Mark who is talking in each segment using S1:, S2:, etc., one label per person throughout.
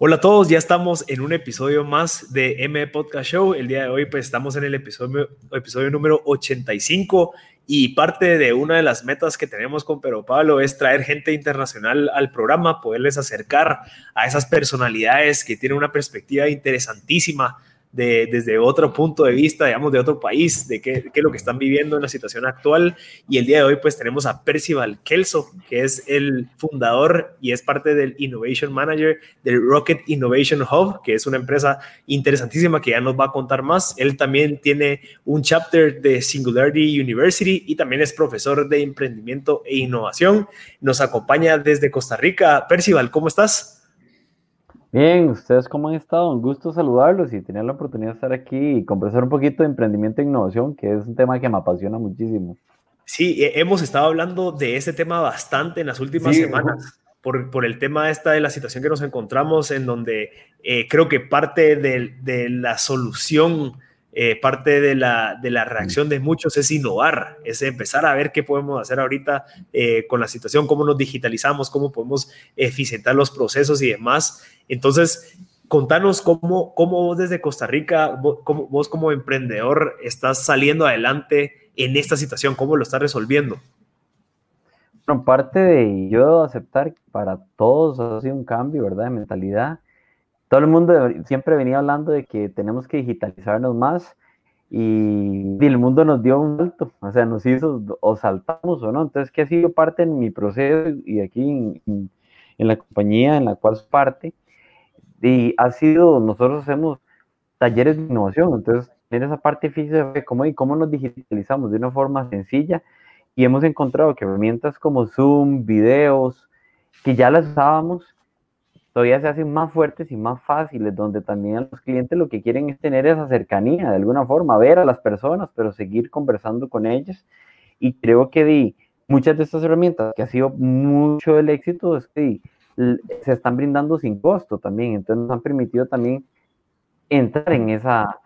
S1: Hola a todos, ya estamos en un episodio más de M Podcast Show. El día de hoy pues estamos en el episodio, número 85 y parte de una de las metas que tenemos con Pero Pablo es traer gente internacional al programa, poderles acercar a esas personalidades que tienen una perspectiva interesantísima desde otro punto de vista, digamos, de otro país, de qué, qué, es lo que están viviendo en la situación actual. Y el día de hoy, pues tenemos a Percival Kelso, que es el fundador y es parte del Innovation Manager del Rocket Innovation Hub, que es una empresa interesantísima que ya nos va a contar más. Él también tiene un chapter de Singularity University y también es profesor de emprendimiento e innovación. Nos acompaña desde Costa Rica. Percival, ¿cómo estás?
S2: Bien, ¿ustedes cómo han estado? Un gusto saludarlos y tener la oportunidad de estar aquí y conversar un poquito de emprendimiento e innovación, que es un tema que me apasiona muchísimo.
S1: Sí, hemos estado hablando de ese tema bastante en las últimas semanas. Por, por, el tema esta de la situación que nos encontramos, en donde eh, creo que parte de, de la solución eh, parte de la, de la, reacción de muchos es innovar, es empezar a ver qué podemos hacer ahorita eh, con la situación, cómo nos digitalizamos, cómo podemos eficientar los procesos y demás. Entonces, contanos cómo, cómo vos desde Costa Rica, vos, vos como emprendedor estás saliendo adelante en esta situación, cómo lo estás resolviendo.
S2: Bueno, parte de yo aceptar para todos ha sido un cambio, ¿verdad? De mentalidad todo el mundo siempre venía hablando de que tenemos que digitalizarnos más y, el mundo nos dio un salto, o sea, nos hizo o saltamos o no. Entonces, ¿qué ha sido parte en mi proceso y aquí en, la compañía en la cual es parte? Y ha sido, nosotros hacemos talleres de innovación, entonces, en esa parte física de cómo, y cómo nos digitalizamos de una forma sencilla y hemos encontrado que herramientas como Zoom, videos, que ya las usábamos, todavía se hacen más fuertes y más fáciles, donde también los clientes lo que quieren es tener esa cercanía de alguna forma, ver a las personas, pero seguir conversando con ellas. Y creo que di, muchas de estas herramientas, que ha sido mucho del éxito, es que se están brindando sin costo también, entonces nos han permitido también entrar en esa,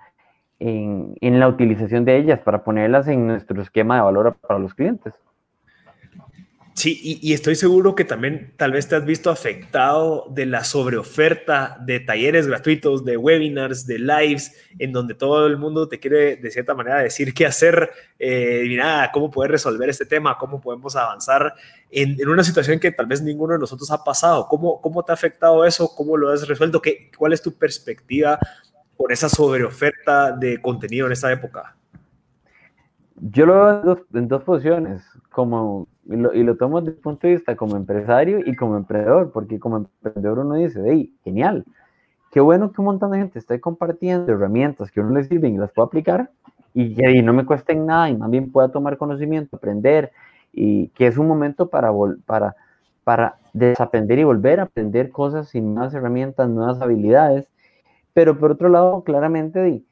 S2: en la utilización de ellas para ponerlas en nuestro esquema de valor para los clientes.
S1: Sí, y, estoy seguro que también tal vez te has visto afectado de la sobreoferta de talleres gratuitos, de webinars, de lives, en donde todo el mundo te quiere de cierta manera decir qué hacer, eh, mira, cómo poder resolver este tema, cómo podemos avanzar en, una situación que tal vez ninguno de nosotros ha pasado. ¿Cómo, cómo te ha afectado eso? ¿Cómo lo has resuelto? ¿Qué, ¿Cuál es tu perspectiva por esa sobreoferta de contenido en esta época?
S2: Yo lo veo dos, en dos posiciones, como y lo, y lo tomo desde el punto de vista como empresario y como emprendedor, porque como emprendedor uno dice, hey, genial, qué bueno que un montón de gente esté compartiendo herramientas que a uno le sirven y las pueda aplicar y que no me cuesten nada y más bien pueda tomar conocimiento, aprender y que es un momento para, para, para desaprender y volver a aprender cosas sin nuevas herramientas, nuevas habilidades. Pero por otro lado, claramente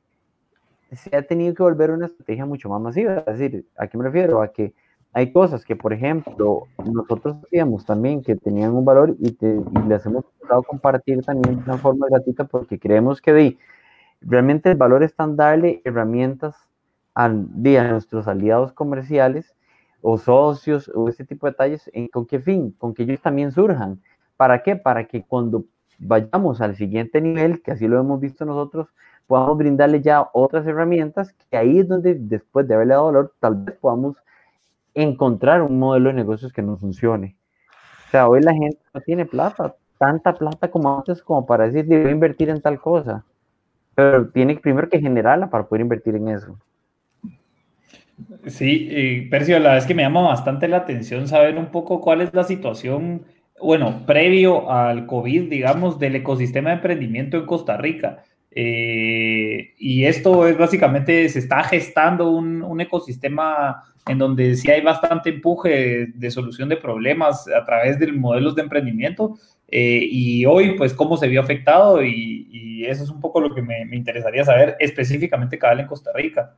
S2: se ha tenido que volver una estrategia mucho más masiva. Es decir, ¿a qué me refiero? A que hay cosas que, por ejemplo, nosotros hacíamos también que tenían un valor y, les hemos tratado compartir también de una forma gratuita porque creemos que realmente el valor está en darle herramientas a, nuestros aliados comerciales o socios o este tipo de detalles. ¿Con qué fin? Con que ellos también surjan. ¿Para qué? Para que cuando vayamos al siguiente nivel, que así lo hemos visto nosotros, podamos brindarle ya otras herramientas que ahí es donde después de haberle dado valor, tal vez podamos encontrar un modelo de negocios que no funcione. O sea, hoy la gente no tiene plata, tanta plata como antes como para decir, a invertir en tal cosa. Pero tiene primero que generarla para poder invertir en eso.
S3: Sí, eh, Percio, la es que me llama bastante la atención saber un poco cuál es la situación, bueno, previo al COVID, digamos, del ecosistema de emprendimiento en Costa Rica. Eh, y esto es básicamente, se está gestando un, un ecosistema en donde sí hay bastante empuje de, solución de problemas a través de modelos de emprendimiento. Eh, y hoy, pues, cómo se vio afectado y, eso es un poco lo que me, interesaría saber específicamente cada en Costa Rica.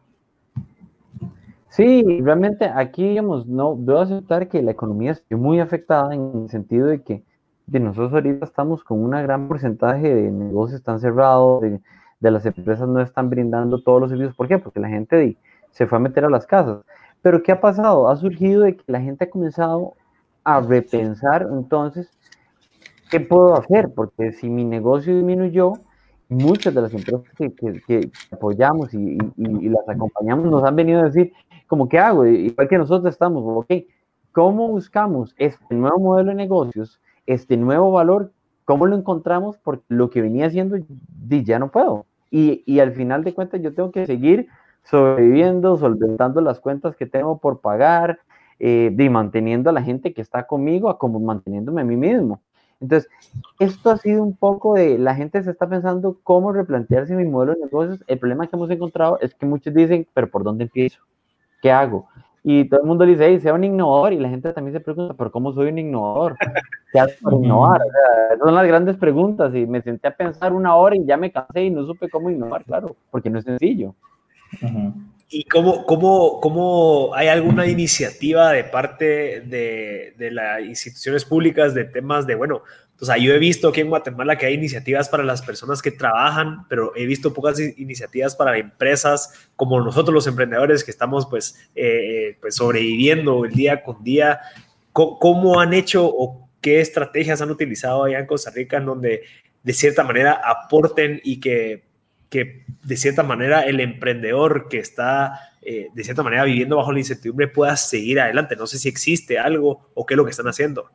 S2: Sí, realmente aquí, digamos, no debo aceptar que la economía está muy afectada en el sentido de que de nosotros ahorita estamos con un gran porcentaje de negocios están cerrados, de, de, las empresas no están brindando todos los servicios. ¿Por qué? Porque la gente se fue a meter a las casas. Pero ¿qué ha pasado? Ha surgido de que la gente ha comenzado a repensar entonces ¿qué puedo hacer? Porque si mi negocio disminuyó, muchas de las empresas que, que, apoyamos y, y, las acompañamos nos han venido a decir, como, ¿qué hago? Igual que nosotros estamos, ok, ¿cómo buscamos este nuevo modelo de negocios, este nuevo valor? ¿Cómo lo encontramos? Porque lo que venía haciendo, ya no puedo. Y, y al final de cuentas yo tengo que seguir sobreviviendo, solventando las cuentas que tengo por pagar, eh, y manteniendo a la gente que está conmigo, como manteniéndome a mí mismo. Entonces, esto ha sido un poco de, la gente se está pensando cómo replantearse mi modelo de negocios. El problema que hemos encontrado es que muchos dicen, pero ¿por dónde empiezo? ¿Qué hago? Y todo el mundo dice, hey, sea un innovador. Y la gente también se pregunta, ¿pero cómo soy un innovador? ¿Qué hago para innovar? esas son las grandes preguntas. Y me senté a pensar una hora y ya me cansé y no supe cómo innovar, claro, porque no es sencillo.
S1: ¿Y cómo, cómo, cómo, hay alguna iniciativa de parte de, de las instituciones públicas de temas de, bueno, o sea, yo he visto aquí en Guatemala que hay iniciativas para las personas que trabajan, pero he visto pocas iniciativas para empresas como nosotros los emprendedores que estamos pues, eh, pues sobreviviendo el día con día. ¿Cómo, han hecho o qué estrategias han utilizado allá en Costa Rica en donde de cierta manera aporten y que que de cierta manera el emprendedor que está eh, de cierta manera viviendo bajo la incertidumbre pueda seguir adelante. No sé si existe algo o qué es lo que están haciendo.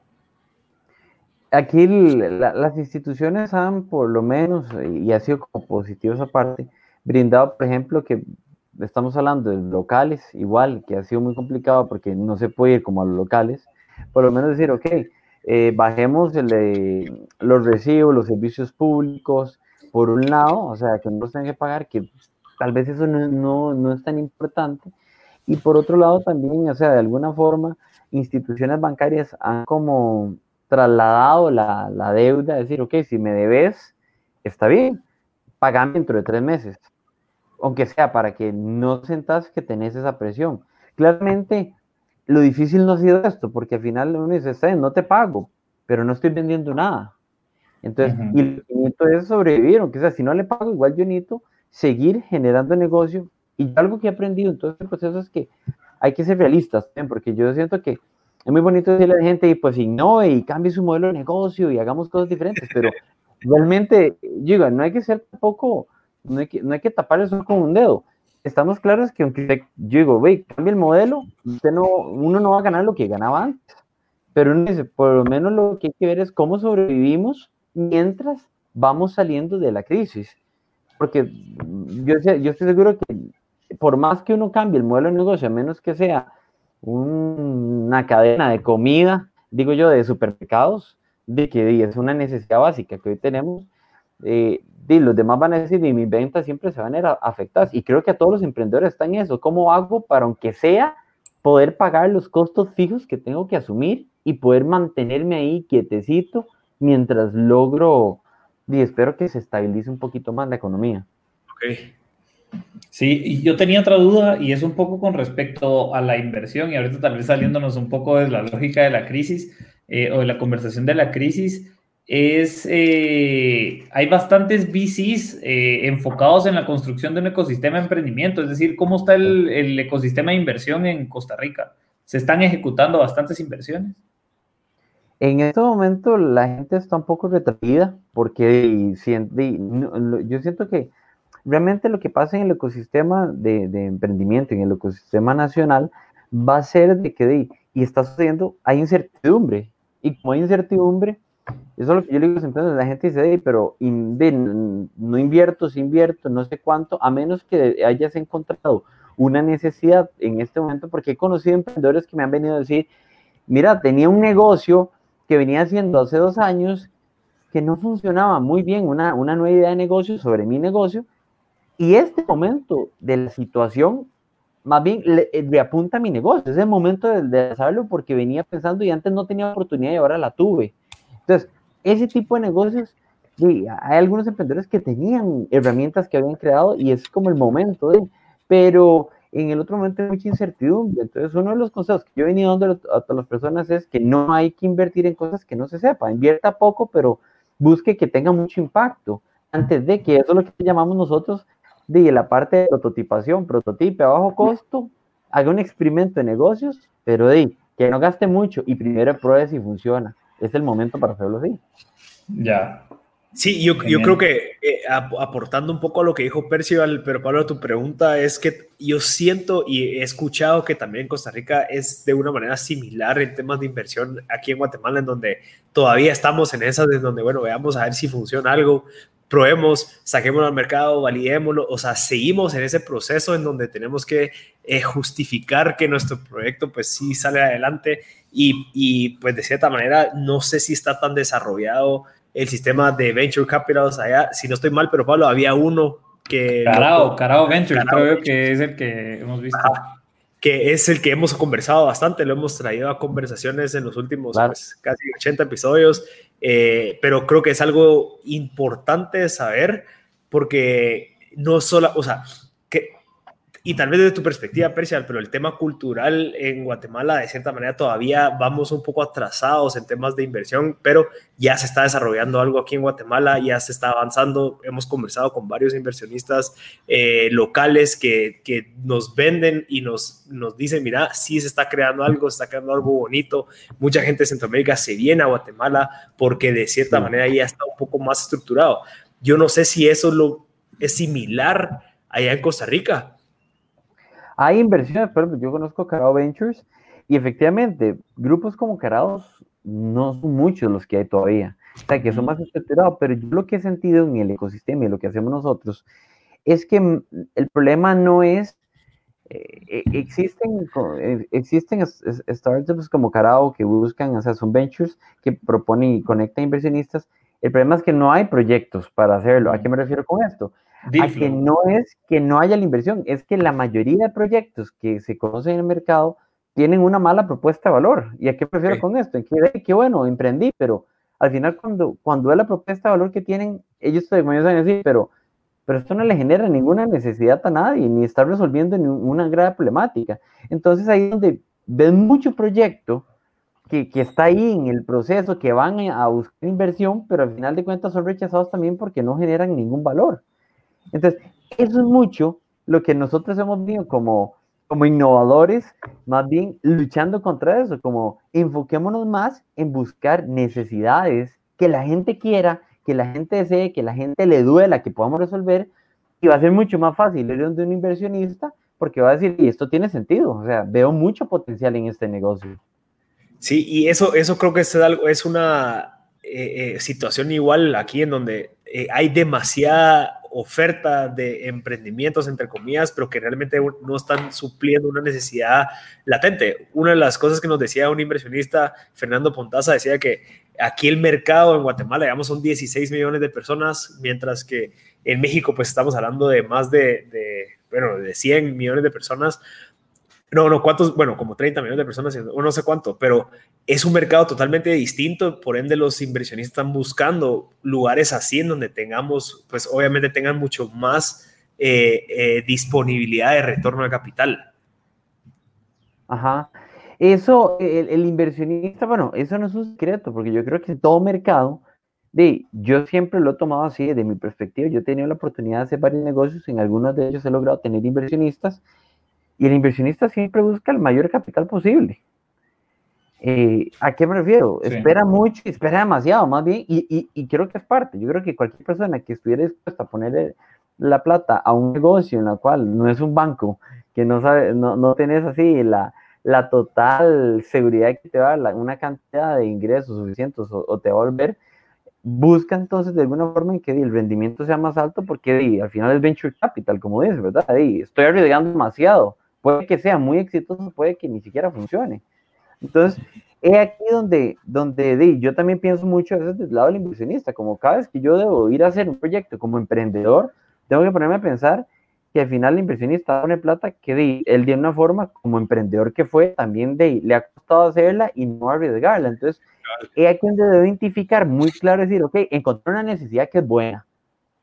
S2: Aquí las instituciones han por lo menos, y ha sido como positivo esa parte, brindado, por ejemplo, que estamos hablando de locales, igual, que ha sido muy complicado porque no se puede ir como a los locales, por lo menos decir, ok, eh, bajemos los recibos, los servicios públicos, por un lado, o sea, que no los tengan que pagar, que tal vez eso no, no, es tan importante. Y por otro lado también, o sea, de alguna forma, instituciones bancarias han como trasladado la, la deuda, decir, ok, si me debes, está bien, pagame dentro de tres meses, aunque sea para que no sentas que tenés esa presión. Claramente, lo difícil no ha sido esto, porque al final uno dice, no te pago, pero no estoy vendiendo nada. Entonces, y lo que necesito es sobrevivir, aunque sea, si no le pago, igual yo necesito seguir generando negocio. Y algo que he aprendido en todo este proceso es que hay que ser realistas, porque yo siento que es muy bonito decirle a la gente, pues innove y cambie su modelo de negocio y hagamos cosas diferentes, pero realmente, digo, no hay que ser tampoco, no hay que, no hay que tapar eso con un dedo. Estamos claros que aunque yo digo, ve, cambie el modelo, usted no, uno no va a ganar lo que ganaba antes, pero uno dice, por lo menos lo que hay que ver es cómo sobrevivimos mientras vamos saliendo de la crisis. Porque yo, yo estoy seguro que por más que uno cambie el modelo de negocio, a menos que sea una cadena de comida, digo yo, de supermercados, de que es una necesidad básica que hoy tenemos, eh, los demás van a decir, y mis ventas siempre se van a ir afectadas. Y creo que a todos los emprendedores están en eso. ¿Cómo hago para, aunque sea, poder pagar los costos fijos que tengo que asumir y poder mantenerme ahí quietecito mientras logro, y espero que se estabilice un poquito más la economía.
S3: Ok. Sí, yo tenía otra duda y es un poco con respecto a la inversión y ahorita tal vez saliéndonos un poco de la lógica de la crisis eh, o de la conversación de la crisis, es, eh, hay bastantes VCs eh, enfocados en la construcción de un ecosistema de emprendimiento, es decir, ¿cómo está el, el ecosistema de inversión en Costa Rica? ¿Se están ejecutando bastantes inversiones?
S2: En este momento la gente está un poco retraída porque yo siento que realmente lo que pasa en el ecosistema de, emprendimiento, en el ecosistema nacional, va a ser de que, y está sucediendo, hay incertidumbre. Y como hay incertidumbre, eso es lo que yo le digo siempre, la gente dice, pero no invierto, si invierto, no sé cuánto, a menos que hayas encontrado una necesidad en este momento, porque he conocido emprendedores que me han venido a decir, mira, tenía un negocio, que venía haciendo hace dos años que no funcionaba muy bien, una, una nueva idea de negocio sobre mi negocio, y este momento de la situación más bien le, eh, apunta a mi negocio, es el momento de, de, saberlo porque venía pensando y antes no tenía oportunidad y ahora la tuve. Entonces, ese tipo de negocios, sí, hay algunos emprendedores que tenían herramientas que habían creado y es como el momento de, pero en el otro momento hay mucha incertidumbre. Entonces, uno de los consejos que yo he venido dando a las personas es que no hay que invertir en cosas que no se sepa. Invierta poco, pero busque que tenga mucho impacto. Antes de que eso es lo que llamamos nosotros de la parte de prototipación, prototipe a bajo costo, haga un experimento de negocios, pero de que no gaste mucho y primero pruebe si funciona. Es el momento para hacerlo así.
S3: Ya.
S1: Sí, yo, yo creo que eh, aportando un poco a lo que dijo Percival, pero Pablo, tu pregunta es que yo siento y he escuchado que también Costa Rica es de una manera similar en temas de inversión aquí en Guatemala, en donde todavía estamos en esas, en donde, bueno, veamos a ver si funciona algo, probemos, saquémoslo al mercado, validémoslo, o sea, seguimos en ese proceso en donde tenemos que eh, justificar que nuestro proyecto pues sí sale adelante. Y, y, pues de cierta manera no sé si está tan desarrollado el sistema de venture capitals allá, si no estoy mal, pero Pablo, había uno que...
S3: Carao, Carao Ventures, creo que es el que hemos visto.
S1: Que es el que hemos conversado bastante, lo hemos traído a conversaciones en los últimos pues, casi 80 episodios, eh, pero creo que es algo importante saber porque no solo, o sea, y tal vez desde tu perspectiva, Percial, pero el tema cultural en Guatemala, de cierta manera, todavía vamos un poco atrasados en temas de inversión, pero ya se está desarrollando algo aquí en Guatemala, ya se está avanzando. Hemos conversado con varios inversionistas eh, locales que, que, nos venden y nos, nos dicen, mira, sí se está creando algo, se está creando algo bonito. Mucha gente de Centroamérica se viene a Guatemala porque de cierta manera ya está un poco más estructurado. Yo no sé si eso lo, es similar allá en Costa Rica
S2: hay inversiones, pero yo conozco Carao Ventures y efectivamente grupos como Carao no son muchos los que hay todavía, o sea, que son más estructurados, pero yo lo que he sentido en el ecosistema y lo que hacemos nosotros es que el problema no es, eh, e, existen, eh, existen startups como Carao que buscan, o sea, son ventures que proponen y conectan inversionistas, el problema es que no hay proyectos para hacerlo. ¿A qué me refiero con esto? A que no es que no haya la inversión, es que la mayoría de proyectos que se conocen en el mercado tienen una mala propuesta de valor. ¿Y a qué prefiero con esto? En que, que, bueno, emprendí, pero al final cuando, cuando es la propuesta de valor que tienen, ellos te comienzan a decir, pero, pero esto no le genera ninguna necesidad a nadie, ni está resolviendo ninguna grave problemática. Entonces ahí es donde ven mucho proyecto que, que, está ahí en el proceso, que van a buscar inversión, pero al final de cuentas son rechazados también porque no generan ningún valor. Entonces, eso es mucho lo que nosotros hemos visto como, como innovadores, más bien luchando contra eso, como enfoquémonos más en buscar necesidades que la gente quiera, que la gente desee, que la gente le duela, que podamos resolver, y va a ser mucho más fácil ir donde un inversionista porque va a decir, y esto tiene sentido, o sea, veo mucho potencial en este negocio.
S1: Sí, y eso, eso creo que es, algo, es una eh, eh, situación igual aquí en donde eh, hay demasiada oferta de emprendimientos, entre comillas, pero que realmente no están supliendo una necesidad latente. Una de las cosas que nos decía un inversionista, Fernando Pontaza, decía que aquí el mercado en Guatemala, digamos, son 16 millones de personas, mientras que en México, pues estamos hablando de más de, de bueno, de 100 millones de personas. No, no, ¿cuántos? Bueno, como 30 millones de personas, o no sé cuánto, pero es un mercado totalmente distinto, por ende los inversionistas están buscando lugares así en donde tengamos, pues obviamente tengan mucho más eh, eh, disponibilidad de retorno de capital.
S2: Ajá. Eso, el, inversionista, bueno, eso no es un secreto, porque yo creo que todo mercado, de, yo siempre lo he tomado así, desde mi perspectiva, yo he tenido la oportunidad de hacer varios negocios, en algunos de ellos he logrado tener inversionistas, y el inversionista siempre busca el mayor capital posible. Eh, ¿A qué me refiero? Espera mucho, espera demasiado, más bien, y, y, creo que es parte. Yo creo que cualquier persona que estuviera dispuesta a ponerle la plata a un negocio en la cual no es un banco, que no sabe, no, no tenés así la, la total seguridad que te va a dar una cantidad de ingresos suficientes o, te va a volver, busca entonces de alguna forma en que el rendimiento sea más alto porque al final es venture capital, como dices, ¿verdad? estoy arriesgando demasiado Puede que sea muy exitoso, puede que ni siquiera funcione. Entonces, es aquí donde, donde yo también pienso mucho a veces del lado del inversionista, como cada vez que yo debo ir a hacer un proyecto como emprendedor, tengo que ponerme a pensar que al final el inversionista pone plata que él de una forma como emprendedor que fue, también de, le ha costado hacerla y no arriesgarla. Entonces, es aquí donde debo identificar muy claro, decir, ok, encontré una necesidad que es buena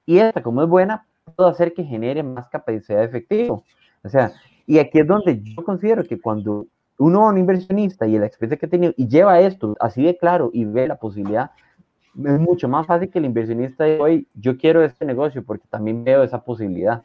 S2: y esta como es buena, puedo hacer que genere más capacidad de efectivo. O sea, y aquí es donde yo considero que cuando uno es un inversionista y la experiencia que ha tenido y lleva esto así de claro y ve la posibilidad, es mucho más fácil que el inversionista diga, hoy yo quiero este negocio porque también veo esa posibilidad.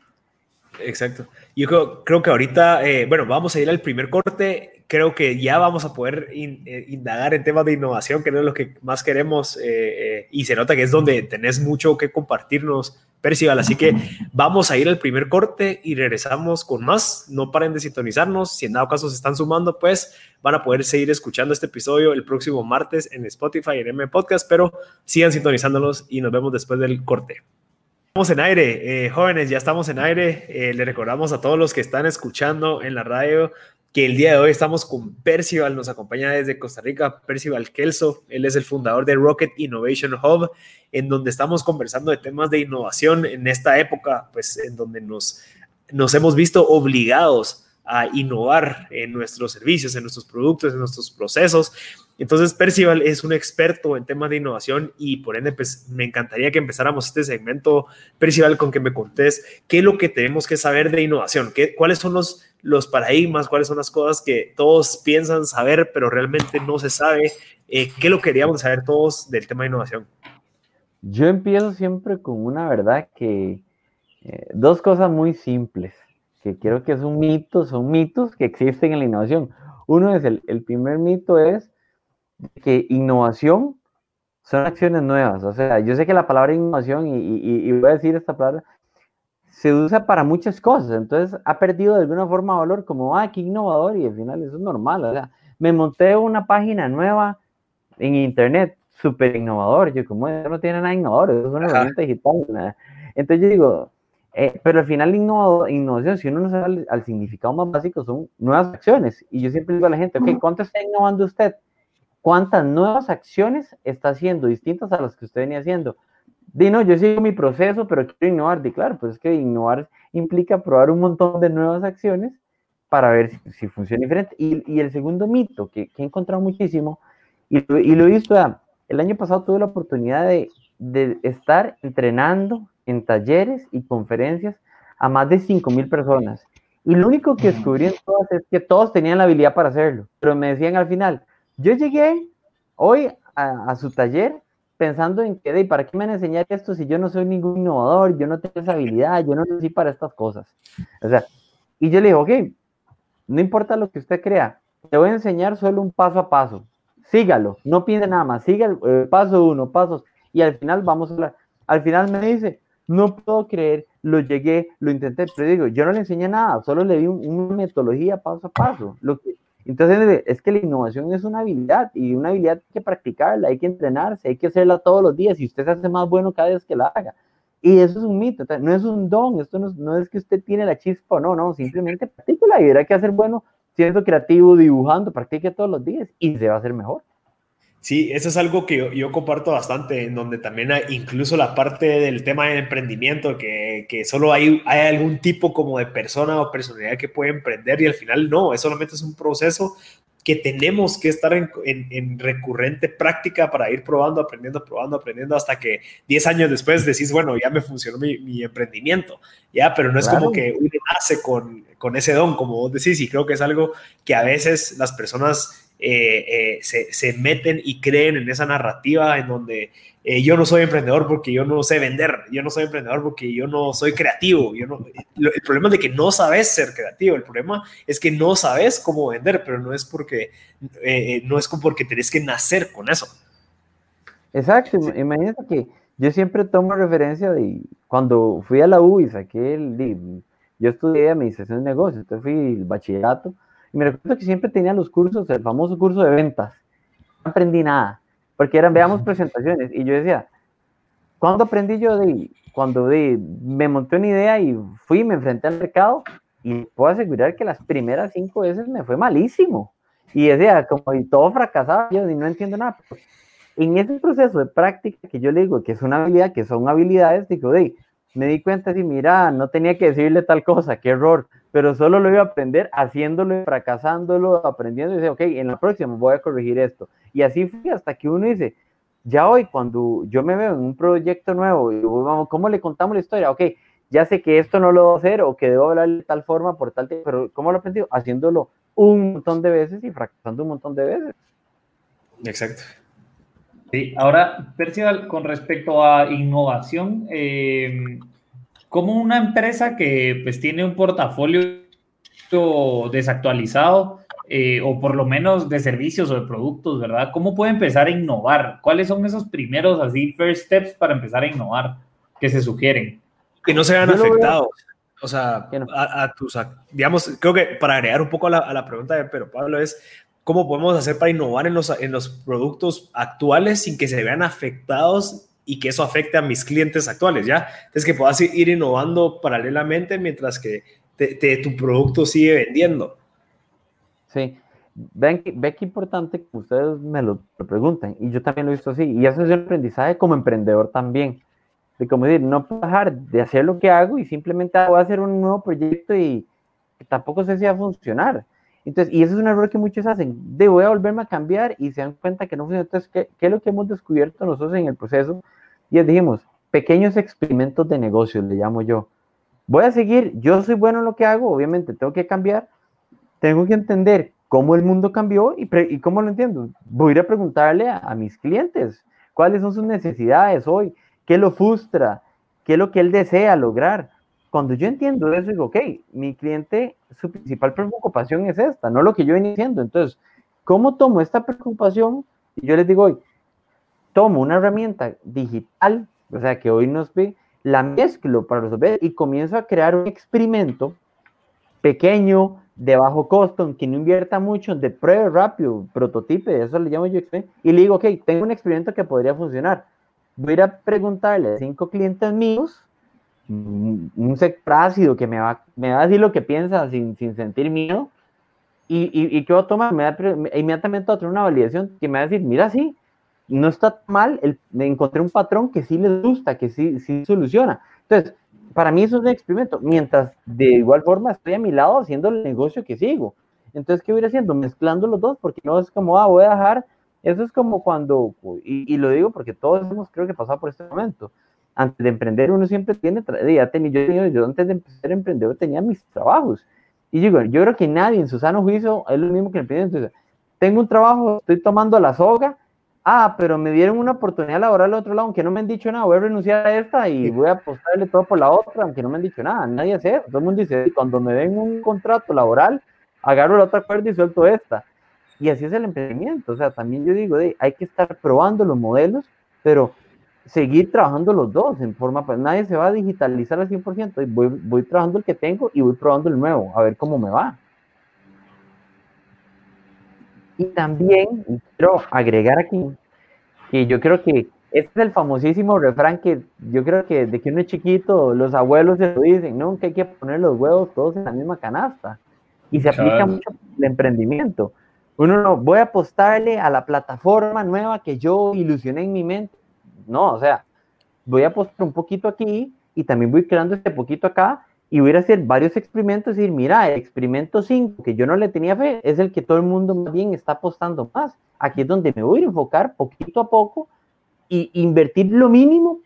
S1: Exacto. Yo creo, que ahorita, eh, bueno, vamos a ir al primer corte. creo que ya vamos a poder eh, indagar en temas de innovación, que es lo que más queremos, eh, eh, y se nota que es donde tenés mucho que compartirnos, Percival. Así que vamos a ir al primer corte y regresamos con más. No paren de sintonizarnos. Si en dado caso se están sumando, pues van a poder seguir escuchando este episodio el próximo martes en Spotify, en M Podcast, pero sigan sintonizándonos y nos vemos después del corte. Estamos en aire, jóvenes, ya estamos en aire. le recordamos a todos los que están escuchando en la radio que el día de hoy estamos con Percival, nos acompaña desde Costa Rica, Percival Kelso, él es el fundador de Rocket Innovation Hub, en donde estamos conversando de temas de innovación en esta época, pues en donde nos, nos hemos visto obligados a innovar en nuestros servicios, en nuestros productos, en nuestros procesos. Entonces, Percival es un experto en temas de innovación y por ende, pues me encantaría que empezáramos este segmento, Percival, con que me contés qué es lo que tenemos que saber de innovación, qué, cuáles son los los paradigmas, cuáles son las cosas que todos piensan saber, pero realmente no se sabe. Eh, ¿Qué lo queríamos saber todos del tema de innovación?
S2: Yo empiezo siempre con una verdad que, eh, dos cosas muy simples, que creo que es un mito, son mitos que existen en la innovación. Uno es el, el primer mito es que innovación son acciones nuevas. O sea, yo sé que la palabra innovación, y, y voy a decir esta palabra, se usa para muchas cosas, entonces ha perdido de alguna forma valor como, ah, qué innovador, y al final eso es normal, o sea, me monté una página nueva en internet, súper innovador, yo como, eso no tiene nada innovador, eso es una herramienta digital, entonces yo digo, eh, pero al final innovación, si uno no sabe al, significado más básico, son nuevas acciones, y yo siempre digo a la gente, ok, ¿cuánto está innovando usted? ¿Cuántas nuevas acciones está haciendo distintas a las que usted venía haciendo? Di, no, yo sigo mi proceso, pero quiero innovar. Di, claro, pues es que innovar implica probar un montón de nuevas acciones para ver si, funciona diferente. Y, el segundo mito que, he encontrado muchísimo, y, lo he visto, el año pasado tuve la oportunidad de, de estar entrenando en talleres y conferencias a más de 5 mil personas. Y lo único que descubrí en todas es que todos tenían la habilidad para hacerlo. Pero me decían al final, yo llegué hoy a, a su taller pensando en que, ¿para qué me van a enseñar esto si yo no soy ningún innovador, yo no tengo esa habilidad, yo no nací para estas cosas? O sea, y yo le digo, ok, no importa lo que usted crea, te voy a enseñar solo un paso a paso. Sígalo, no piense nada más, siga el, paso uno, pasos, y al final vamos a hablar. Al final me dice, no puedo creer, lo llegué, lo intenté, pero digo, yo no le enseñé nada, solo le di una metodología paso a paso. Lo que, entonces, es que la innovación es una habilidad y una habilidad hay que practicarla, hay que entrenarse, hay que hacerla todos los días y usted se hace más bueno cada vez que la haga. Y eso es un mito, no es un don, esto no, es que usted tiene la chispa no, no, simplemente practíquela y verá que hacer bueno siendo creativo, dibujando, practique todos los días y se va a hacer mejor.
S1: Sí, eso es algo que yo, comparto bastante, en donde también hay incluso la parte del tema del emprendimiento, que, que, solo hay, hay algún tipo como de persona o personalidad que puede emprender y al final no, es solamente es un proceso que tenemos que estar en, en, recurrente práctica para ir probando, aprendiendo, probando, aprendiendo, hasta que 10 años después decís, bueno, ya me funcionó mi, mi emprendimiento, ya, pero no es como que uno nace con, con ese don, como vos decís, y creo que es algo que a veces las personas eh, eh, se, meten y creen en esa narrativa en donde eh, yo no soy emprendedor porque yo no sé vender, yo no soy emprendedor porque yo no soy creativo. Yo no, el problema es de que no sabes ser creativo, el problema es que no sabes cómo vender, pero no es porque, no es porque tenés que nacer con eso.
S2: Exacto, imagínate que yo siempre tomo referencia de cuando fui a la U y saqué el, yo estudié administración de negocios, entonces fui el bachillerato y me recuerdo que siempre tenía los cursos, el famoso curso de ventas. No aprendí nada, porque eran, veamos presentaciones. Y yo decía, ¿cuándo aprendí yo de, cuando de, me monté una idea y fui, me enfrenté al mercado? Y puedo asegurar que las primeras cinco veces me fue malísimo. Y decía, como y todo fracasaba, yo y no entiendo nada. En ese proceso de práctica que yo le digo que es una habilidad, que son habilidades, digo, de, me di cuenta y mira, no tenía que decirle tal cosa, qué error pero solo lo iba a aprender haciéndolo, fracasándolo, aprendiendo y dice, ok, en la próxima voy a corregir esto. Y así fue hasta que uno dice, ya hoy cuando yo me veo en un proyecto nuevo, y vamos, ¿cómo le contamos la historia? Ok, ya sé que esto no lo debo hacer o que debo hablar de tal forma por tal tiempo, pero ¿cómo lo he aprendido? Haciéndolo un montón de veces y fracasando un montón de veces.
S1: Exacto.
S3: Sí, ahora, Percival, con respecto a innovación, eh, como una empresa que pues tiene un portafolio desactualizado, eh, o por lo menos de servicios o de productos, ¿verdad? ¿Cómo puede empezar a innovar? ¿Cuáles son esos primeros, así, first steps para empezar a innovar que se sugieren?
S1: Que no se vean afectados. O sea, a, tus, digamos, creo que para agregar un poco a la, a la pregunta de Pero Pablo es, ¿cómo podemos hacer para innovar en los, en los productos actuales sin que se vean afectados y que eso afecte a mis clientes actuales, ¿ya? Entonces que puedas ir innovando paralelamente mientras que te, tu producto sigue vendiendo.
S2: Sí, ven, ve qué importante que ustedes me lo, pregunten y yo también lo he visto así y eso es un aprendizaje como emprendedor también de como decir, no puedo dejar de hacer lo que hago y simplemente voy a hacer un nuevo proyecto y tampoco sé si va a funcionar. Entonces, y eso es un error que muchos hacen, de voy a volverme a cambiar y se dan cuenta que no funciona. Entonces, ¿qué, ¿qué, es lo que hemos descubierto nosotros en el proceso? Y dijimos, pequeños experimentos de negocio, le llamo yo. Voy a seguir, yo soy bueno en lo que hago, obviamente tengo que cambiar, tengo que entender cómo el mundo cambió y, y cómo lo entiendo. Voy a ir a preguntarle a, mis clientes cuáles son sus necesidades hoy, qué lo frustra, qué es lo que él desea lograr. Cuando yo entiendo eso, digo, ok, mi cliente, su principal preocupación es esta, no lo que yo venía diciendo. Entonces, ¿cómo tomo esta preocupación? Y yo les digo hoy, tomo una herramienta digital, o sea, que hoy nos ve, la mezclo para resolver y comienzo a crear un experimento pequeño, de bajo costo, que no invierta mucho, de prueba rápido, prototipe, eso le llamo yo, y le digo, ok, tengo un experimento que podría funcionar. Voy a preguntarle a cinco clientes míos, un sector ácido que me va, me va a decir lo que piensa sin, sin sentir miedo, y, y, y que va a me inmediatamente a tener una validación que me va a decir, mira, sí, no está mal, el, me encontré un patrón que sí les gusta, que sí, sí soluciona. Entonces, para mí eso es un experimento, mientras de igual forma estoy a mi lado haciendo el negocio que sigo. Entonces, ¿qué voy a haciendo? Mezclando los dos, porque no es como, ah, voy a dejar, eso es como cuando, y, lo digo porque todos hemos creo que pasado por este momento. Antes de emprender uno siempre tiene, ya tenía, yo, yo antes de empezar a emprender tenía mis trabajos. Y digo, yo creo que nadie en su sano juicio es lo mismo que el Entonces, tengo un trabajo, estoy tomando la soga, ah, pero me dieron una oportunidad laboral al otro lado, aunque no me han dicho nada, voy a renunciar a esta y voy a apostarle todo por la otra, aunque no me han dicho nada, nadie hace todo el mundo dice, cuando me den un contrato laboral, agarro la otra cuerda y suelto esta. Y así es el emprendimiento, o sea, también yo digo, hay que estar probando los modelos, pero seguir trabajando los dos en forma, pues nadie se va a digitalizar al 100%, voy, voy trabajando el que tengo y voy probando el nuevo, a ver cómo me va. Y también quiero agregar aquí que yo creo que este es el famosísimo refrán que yo creo que de que uno es chiquito, los abuelos se lo dicen, ¿no? Que hay que poner los huevos todos en la misma canasta. Y se aplica mucho el emprendimiento. Uno no, voy a apostarle a la plataforma nueva que yo ilusioné en mi mente. No, o sea, voy a apostar un poquito aquí y también voy creando este poquito acá y voy a hacer varios experimentos y decir, mira, el experimento 5, que yo no le tenía fe, es el que todo el mundo más bien está apostando más. Aquí es donde me voy a enfocar poquito a poco y invertir lo mínimo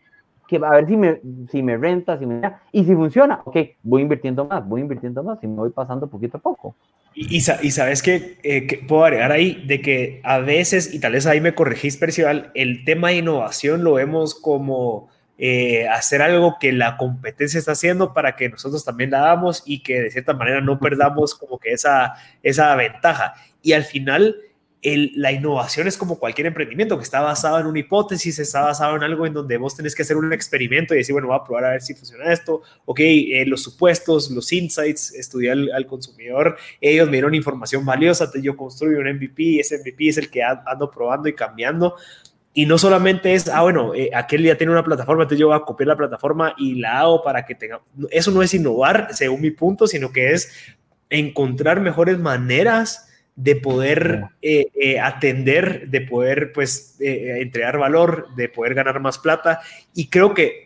S2: que va a ver si me, si me renta, si me... Y si funciona, ok, voy invirtiendo más, voy invirtiendo más y me voy pasando poquito a poco.
S1: Y, y, sabes que, eh, que, puedo agregar ahí de que a veces, y tal vez ahí me corregís, Percival, el tema de innovación lo vemos como eh, hacer algo que la competencia está haciendo para que nosotros también la hagamos y que de cierta manera no perdamos como que esa, esa ventaja. Y al final, la innovación es como cualquier emprendimiento que está basado en una hipótesis, está basado en algo en donde vos tenés que hacer un experimento y decir, bueno, voy a probar a ver si funciona esto. Ok, eh, los supuestos, los insights, estudiar al, consumidor, ellos me dieron información valiosa, yo construyo un MVP ese MVP es el que ando probando y cambiando. Y no solamente es, ah, bueno, eh, aquel ya tiene una plataforma, entonces yo voy a copiar la plataforma y la hago para que tenga... Eso no es innovar, según mi punto, sino que es encontrar mejores maneras de poder eh, eh, atender, de poder, pues, entregar valor, de poder ganar más plata. Y creo que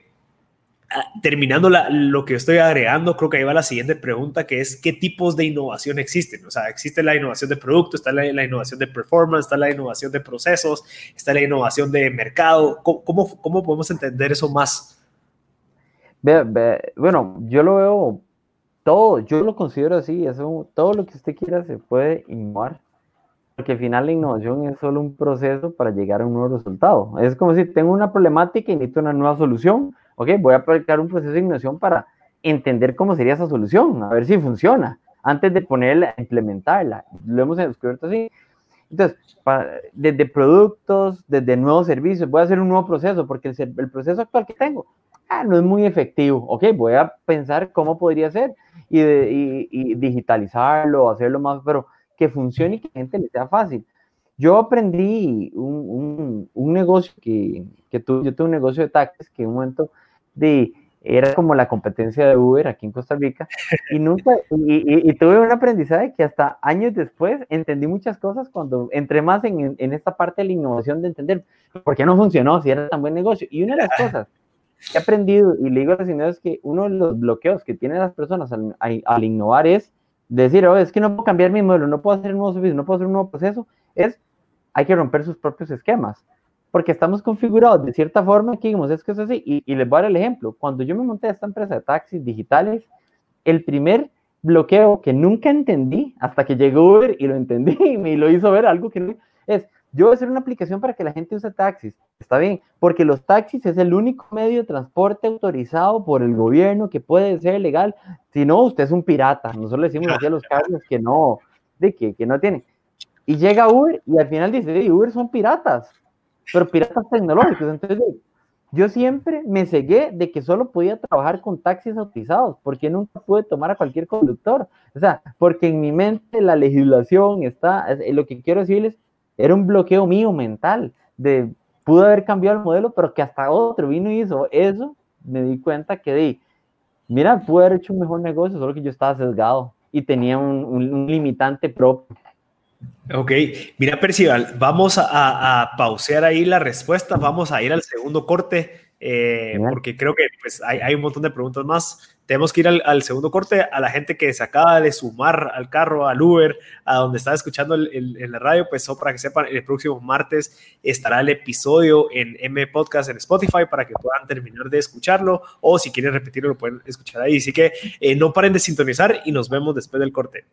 S1: Ah, terminando lo que estoy agregando, creo que ahí va la siguiente pregunta, que es qué tipos de innovación existen. O sea, existe la innovación de producto, está la, innovación de performance, está la innovación de procesos, está la innovación de mercado. ¿Cómo, cómo, podemos entender eso más?
S2: bueno, yo lo veo todo, yo lo considero así, eso, todo lo que usted quiera se puede innovar. Porque al final la innovación es solo un proceso para llegar a un nuevo resultado. Es como si tengo una problemática y necesito una nueva solución ok, voy a aplicar un proceso de innovación para entender cómo sería esa solución, a ver si funciona. antes de ponerla, implementarla. Lo hemos descubierto así. Entonces, desde productos, desde nuevos servicios, voy a hacer un nuevo proceso porque el, proceso actual que tengo ah, no es muy efectivo. Ok, voy a pensar cómo podría ser y, y, digitalizarlo, hacerlo más, pero que funcione y que la gente le sea fácil. Yo aprendí un, un, negocio que, que tuve, yo tuve un negocio de taxis que en un momento de era como la competencia de Uber aquí en Costa Rica y nunca y, tuve un aprendizaje que hasta años después entendí muchas cosas cuando entré más en, en, esta parte de la innovación de entender por qué no funcionó si era tan buen negocio y una de las cosas he aprendido y le digo a los es que uno de los bloqueos que tienen las personas al, al innovar es decir, oh, es que no puedo cambiar mi modelo, no puedo hacer un nuevo servicio, no puedo hacer un nuevo proceso, es hay que romper sus propios esquemas porque estamos configurados de cierta forma que digamos, es que es así, y, les voy a dar el ejemplo, cuando yo me monté a esta empresa de taxis digitales, el primer bloqueo que nunca entendí, hasta que llegó Uber y lo entendí y me lo hizo ver algo que no, es, yo voy a hacer una aplicación para que la gente use taxis, está bien, porque los taxis es el único medio de transporte autorizado por el gobierno que puede ser legal, si no, usted es un pirata, nosotros le decimos así a los carros que no, de que, que no tienen. Y llega Uber y al final dice, Uber son piratas pero piratas tecnológicos. Entonces, yo siempre me cegué de que solo podía trabajar con taxis autorizados, porque nunca pude tomar a cualquier conductor. O sea, porque en mi mente la legislación está, lo que quiero decirles, era un bloqueo mío mental, de pude haber cambiado el modelo, pero que hasta otro vino y hizo eso, me di cuenta que di, mira, pude haber hecho un mejor negocio, solo que yo estaba sesgado y tenía un, un limitante propio.
S1: Ok, mira Percival, vamos a, pausear ahí la respuesta, vamos a ir al segundo corte, eh, porque creo que pues, hay, un montón de preguntas más. Tenemos que ir al, segundo corte a la gente que se acaba de sumar al carro, al Uber, a donde está escuchando en la radio, pues para que sepan, el próximo martes estará el episodio en M Podcast en Spotify para que puedan terminar de escucharlo o si quieren repetirlo lo pueden escuchar ahí. Así que eh, no paren de sintonizar y nos vemos después del corte.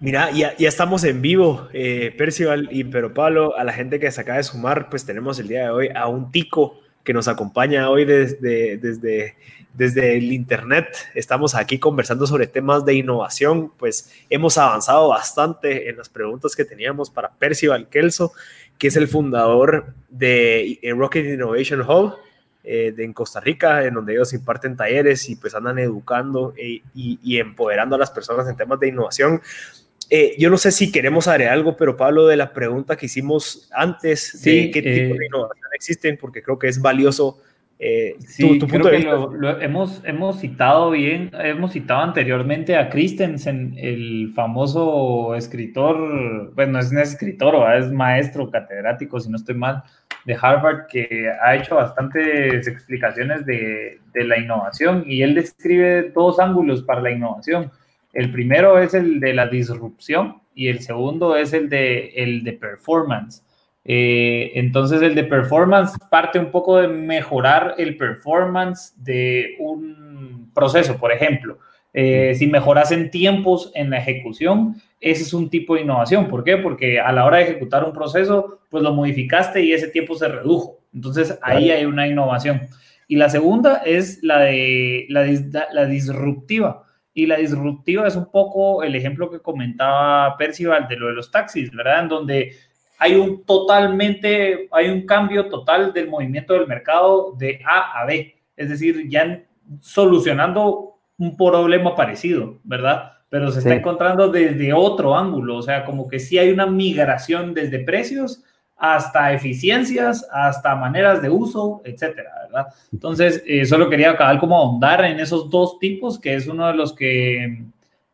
S1: Mira, ya, estamos en vivo, eh, Percival y Pero Pablo, a la gente que se acaba de sumar, pues tenemos el día de hoy a un tico que nos acompaña hoy desde, desde, desde el Internet. Estamos aquí conversando sobre temas de innovación, pues hemos avanzado bastante en las preguntas que teníamos para Percival Kelso, que es el fundador de eh, Rocket Innovation Hub. Eh, de, en Costa Rica, en donde ellos imparten talleres y pues andan educando y, y, empoderando a las personas en temas de innovación. Eh, yo no sé si queremos agregar algo, pero Pablo, de la pregunta que hicimos antes de qué tipo de eh, innovación existen, porque creo que es valioso.
S3: Eh, sí, tu, punto Lo, hemos, hemos citado bien, hemos citado anteriormente a Christensen, el famoso escritor, bueno, es un escritor, es maestro catedrático, si no estoy mal, de Harvard, que ha hecho bastantes explicaciones de, de la innovación y él describe dos ángulos para la innovación el primero es el de la disrupción y el segundo es el de, el de performance. Eh, entonces, el de performance parte un poco de mejorar el performance de un proceso, por ejemplo. Eh, si mejoras en tiempos en la ejecución, ese es un tipo de innovación. ¿Por qué? Porque a la hora de ejecutar un proceso, pues lo modificaste y ese tiempo se redujo. Entonces, ahí hay una innovación. Y la segunda es la de la, la disruptiva. Y la disruptiva es un poco el ejemplo que comentaba Percival de lo de los taxis, ¿verdad? En donde hay un totalmente, hay un cambio total del movimiento del mercado de A a B. Es decir, ya solucionando un problema parecido, ¿verdad? Pero se está encontrando desde otro ángulo, o sea, como que sí hay una migración desde precios hasta eficiencias, hasta maneras de uso, etcétera, ¿verdad? Entonces, eh, solo quería acabar como ahondar en esos dos tipos, que es uno de los que,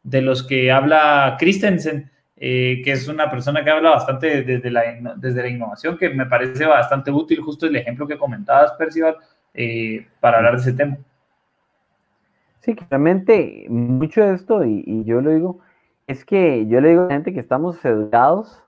S3: de los que habla Christensen, eh, que es una persona que habla bastante desde la, desde la innovación, que me parece bastante útil, justo el ejemplo que comentabas, Percival, eh, para hablar de ese tema.
S2: Sí, claramente mucho de esto, y, y, yo lo digo, es que yo le digo a la gente que estamos educados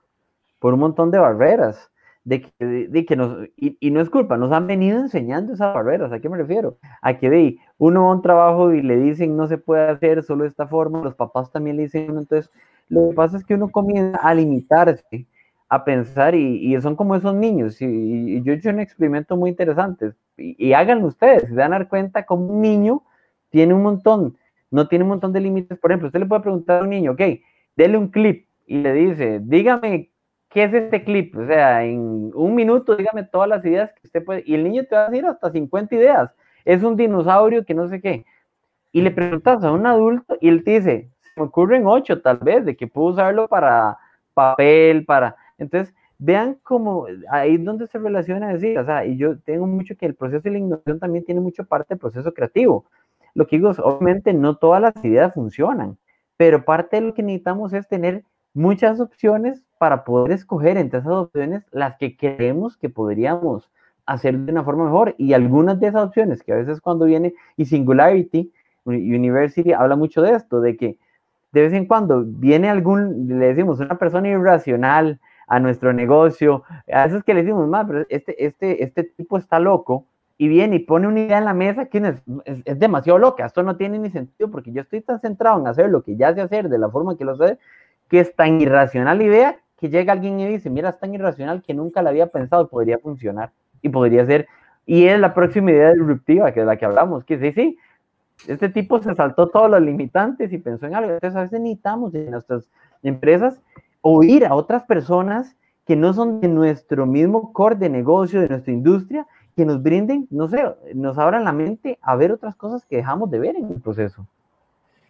S2: por un montón de barreras de que, de, que nos, y, no es culpa, nos han venido enseñando esas barreras, ¿a qué me refiero? A que de uno va a un trabajo y le dicen no se puede hacer solo de esta forma, los papás también le dicen, entonces lo que pasa es que uno comienza a limitarse, a pensar y, son como esos niños, y, yo he hecho un experimento muy interesante, y, háganlo ustedes, se dar cuenta como un niño tiene un montón no tiene un montón de límites. Por ejemplo, usted le puede preguntar a un niño, ok, dele un clip y le dice, dígame qué es este clip. O sea, en un minuto, dígame todas las ideas que usted puede. Y el niño te va a decir hasta 50 ideas. Es un dinosaurio que no sé qué. Y le preguntas a un adulto y él te dice, me ocurren ocho tal vez, de que puedo usarlo para papel, para... Entonces, vean cómo ahí es donde se relaciona decir, o sea, y yo tengo mucho que el proceso de la innovación también tiene mucho parte del proceso creativo. Lo que digo es, obviamente no todas las ideas funcionan, pero parte de lo que necesitamos es tener muchas opciones para poder escoger entre esas opciones las que creemos que podríamos hacer de una forma mejor. Y algunas de esas opciones, que a veces cuando viene, y Singularity University habla mucho de esto, de que de vez en cuando viene algún, le decimos, una persona irracional, a nuestro negocio. A veces que le decimos, más, este, este, este tipo está loco y viene y pone una idea en la mesa que es, es, demasiado loca. Esto no tiene ni sentido porque yo estoy tan centrado en hacer lo que ya sé hacer de la forma que lo sé, que es tan irracional la idea que llega alguien y dice, mira, es tan irracional que nunca la había pensado, podría funcionar y podría ser. Y es la próxima idea disruptiva, que es la que hablamos, que sí, sí, este tipo se saltó todos los limitantes y pensó en algo. Entonces a veces necesitamos en nuestras empresas oír a otras personas que no son de nuestro mismo core de negocio, de nuestra industria, que nos brinden, no sé, nos abran la mente a ver otras cosas que dejamos de ver en el proceso.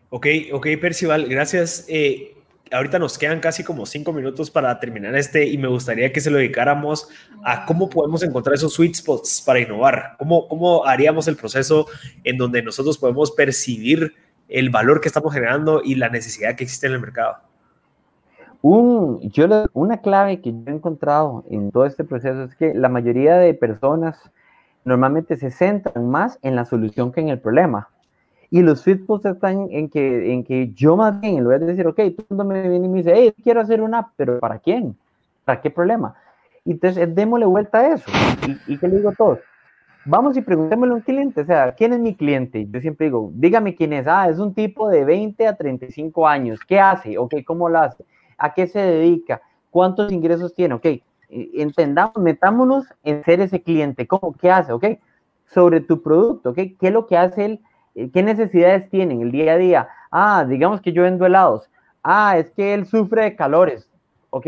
S1: Ok, ok, Percival, gracias. Eh, ahorita nos quedan casi como cinco minutos para terminar este y me gustaría que se lo dedicáramos a cómo podemos encontrar esos sweet spots para innovar, cómo, cómo haríamos el proceso en donde nosotros podemos percibir el valor que estamos generando y la necesidad que existe en el mercado.
S2: Un, yo, una clave que yo he encontrado en todo este proceso es que la mayoría de personas normalmente se centran más en la solución que en el problema. Y los feedbacks están en que, en que yo más bien, en lugar de decir, ok, todo el mundo me viene y me dice, hey, quiero hacer una app, pero ¿para quién? ¿Para qué problema? Y entonces, démosle vuelta a eso. ¿Y, y qué le digo a todos? Vamos y preguntémosle a un cliente, o sea, ¿quién es mi cliente? Yo siempre digo, dígame quién es. Ah, es un tipo de 20 a 35 años. ¿Qué hace? Ok, ¿cómo lo hace? a qué se dedica, cuántos ingresos tiene, ok, entendamos, metámonos en ser ese cliente, ¿cómo, qué hace, ok, sobre tu producto, ok, qué es lo que hace él, qué necesidades tienen el día a día, ah, digamos que yo vendo helados, ah, es que él sufre de calores, ok,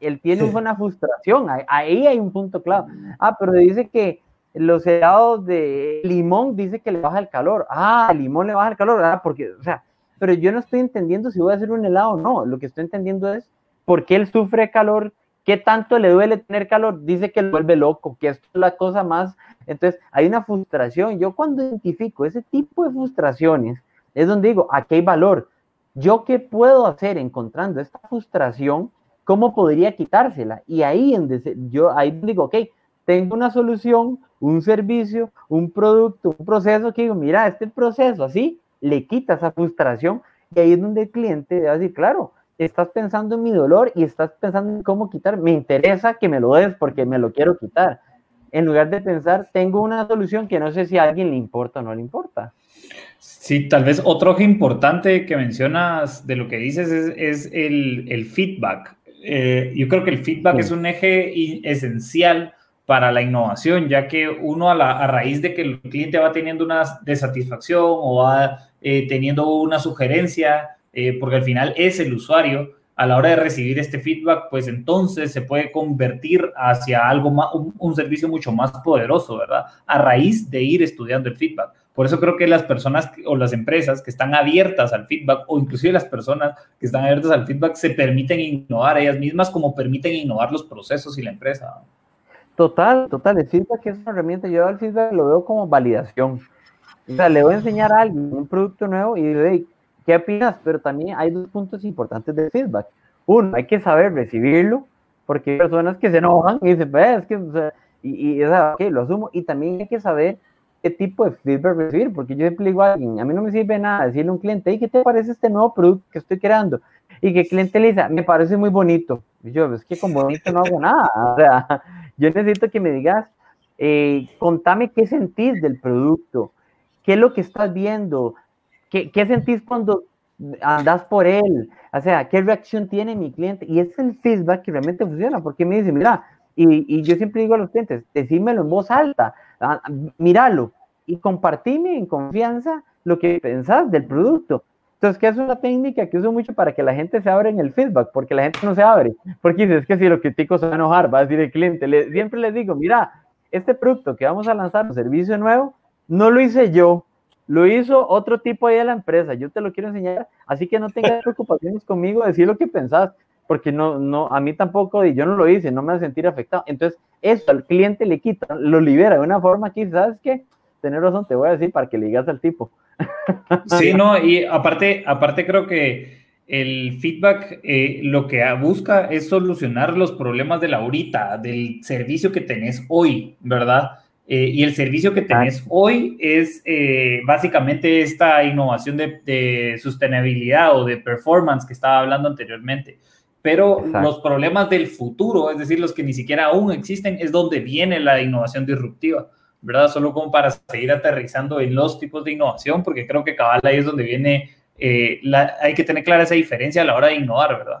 S2: él tiene una frustración, ahí hay un punto clave, ah, pero dice que los helados de limón dice que le baja el calor, ah, el limón le baja el calor, ah, porque, o sea, pero yo no estoy entendiendo si voy a hacer un helado o no. Lo que estoy entendiendo es por qué él sufre calor, qué tanto le duele tener calor. Dice que lo vuelve loco, que es la cosa más. Entonces, hay una frustración. Yo cuando identifico ese tipo de frustraciones, es donde digo, aquí hay valor. ¿Yo qué puedo hacer encontrando esta frustración? ¿Cómo podría quitársela? Y ahí yo ahí digo, ok, tengo una solución, un servicio, un producto, un proceso que digo, mira, este proceso así le quita esa frustración y ahí es donde el cliente a decir, claro, estás pensando en mi dolor y estás pensando en cómo quitar, me interesa que me lo des porque me lo quiero quitar. En lugar de pensar, tengo una solución que no sé si a alguien le importa o no le importa.
S3: Sí, tal vez otro eje importante que mencionas de lo que dices es, el, feedback. Eh, yo creo que el feedback es un eje esencial para la innovación, ya que uno a, la, a, raíz de que el cliente va teniendo una desatisfacción o va eh, teniendo una sugerencia, eh, porque al final es el usuario, a la hora de recibir este feedback, pues entonces se puede convertir hacia algo más, un, servicio mucho más poderoso, ¿verdad? A raíz de ir estudiando el feedback. Por eso creo que las personas o las empresas que están abiertas al feedback o inclusive las personas que están abiertas al feedback se permiten innovar ellas mismas como permiten innovar los procesos y la empresa.
S2: Total, total. El feedback es una herramienta. Yo al feedback lo veo como validación. O sea, le voy a enseñar a alguien un producto nuevo y digo, ¿qué opinas? Pero también hay dos puntos importantes del feedback. Uno, hay que saber recibirlo, porque hay personas que se enojan y dicen, es que, o sea, y, y o sea, lo asumo. Y también hay que saber qué tipo de feedback recibir, porque yo siempre digo a alguien, a mí no me sirve nada decirle a un cliente, ¿y qué te parece este nuevo producto que estoy creando? Y que el cliente le dice, me parece muy bonito. Y yo, es que con bonito no hago nada. O sea, yo necesito que me digas, eh, contame qué sentís del producto, qué es lo que estás viendo, qué, qué sentís cuando andas por él, o sea, qué reacción tiene mi cliente. Y es el feedback que realmente funciona, porque me dice, mira, y, y yo siempre digo a los clientes, decímelo en voz alta, ah, míralo y compartime en confianza lo que pensás del producto. Entonces, ¿qué es una técnica que uso mucho para que la gente se abra en el feedback? Porque la gente no se abre. Porque dice, es que si lo critico se va a enojar, va a decir el cliente. siempre les digo, mira, este producto que vamos a lanzar, un servicio nuevo, no lo hice yo, lo hizo otro tipo ahí de la empresa. Yo te lo quiero enseñar, así que no tengas preocupaciones conmigo, decir lo que pensás, porque no, no, a mí tampoco, y yo no lo hice, no me voy a sentir afectado. Entonces, eso al cliente le quita, lo libera de una forma que, ¿sabes qué? Tener razón, te voy a decir para que le digas al tipo.
S3: Sí, no, y aparte, aparte creo que el feedback eh, lo que busca es solucionar los problemas de la ahorita, del servicio que tenés hoy, ¿verdad? Eh, y el servicio que tenés hoy es eh, básicamente esta innovación de, sostenibilidad o de performance que estaba hablando anteriormente. Pero los problemas del futuro, es decir, los que ni siquiera aún existen, es donde viene la innovación disruptiva, ¿verdad? Solo como para seguir aterrizando en los tipos de innovación, porque creo que cabal ahí es donde viene, eh, la, hay que tener clara esa diferencia a la hora de innovar, ¿verdad?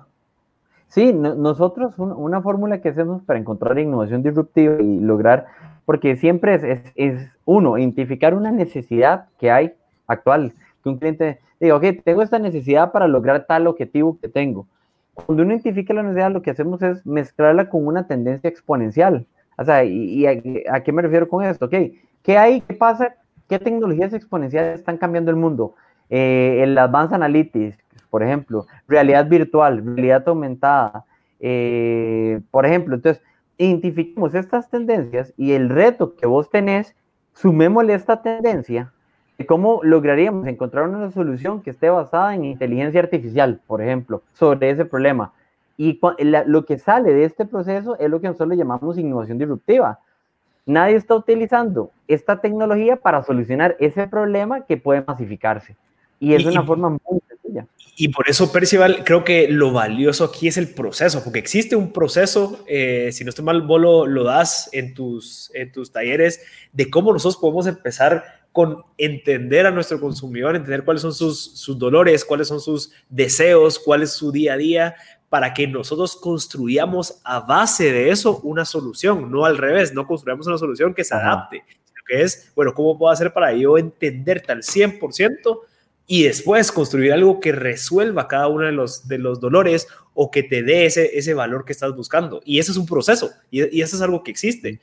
S2: Sí, nosotros una fórmula que hacemos para encontrar innovación disruptiva y lograr porque siempre es, es, uno, identificar una necesidad que hay actual, que un cliente diga, ok, tengo esta necesidad para lograr tal objetivo que tengo. Cuando uno identifica la necesidad, lo que hacemos es mezclarla con una tendencia exponencial. O sea, ¿y, a, qué me refiero con esto? Ok, ¿qué hay? ¿Qué pasa? ¿Qué tecnologías exponenciales están cambiando el mundo? Eh, el Advanced Analytics, por ejemplo, realidad virtual, realidad aumentada, eh, por ejemplo. Entonces, identifiquemos estas tendencias y el reto que vos tenés, sumémosle esta tendencia de cómo lograríamos encontrar una solución que esté basada en inteligencia artificial, por ejemplo, sobre ese problema. Y lo que sale de este proceso es lo que nosotros llamamos innovación disruptiva. Nadie está utilizando esta tecnología para solucionar ese problema que puede masificarse. Y es una forma muy sencilla.
S1: Y por eso, Percival, creo que lo valioso aquí es el proceso, porque existe un proceso, eh, si no estoy mal, vos lo, das en tus, en tus talleres, de cómo nosotros podemos empezar con entender a nuestro consumidor, entender cuáles son sus, sus dolores, cuáles son sus deseos, cuál es su día a día, para que nosotros construyamos a base de eso una solución, no al revés, no construyamos una solución que se adapte, sino que es, bueno, ¿cómo puedo hacer para yo entenderte al 100%? Y después construir algo que resuelva cada uno de los, de los dolores o que te dé ese, ese valor que estás buscando. Y eso es un proceso y, y eso es algo que existe.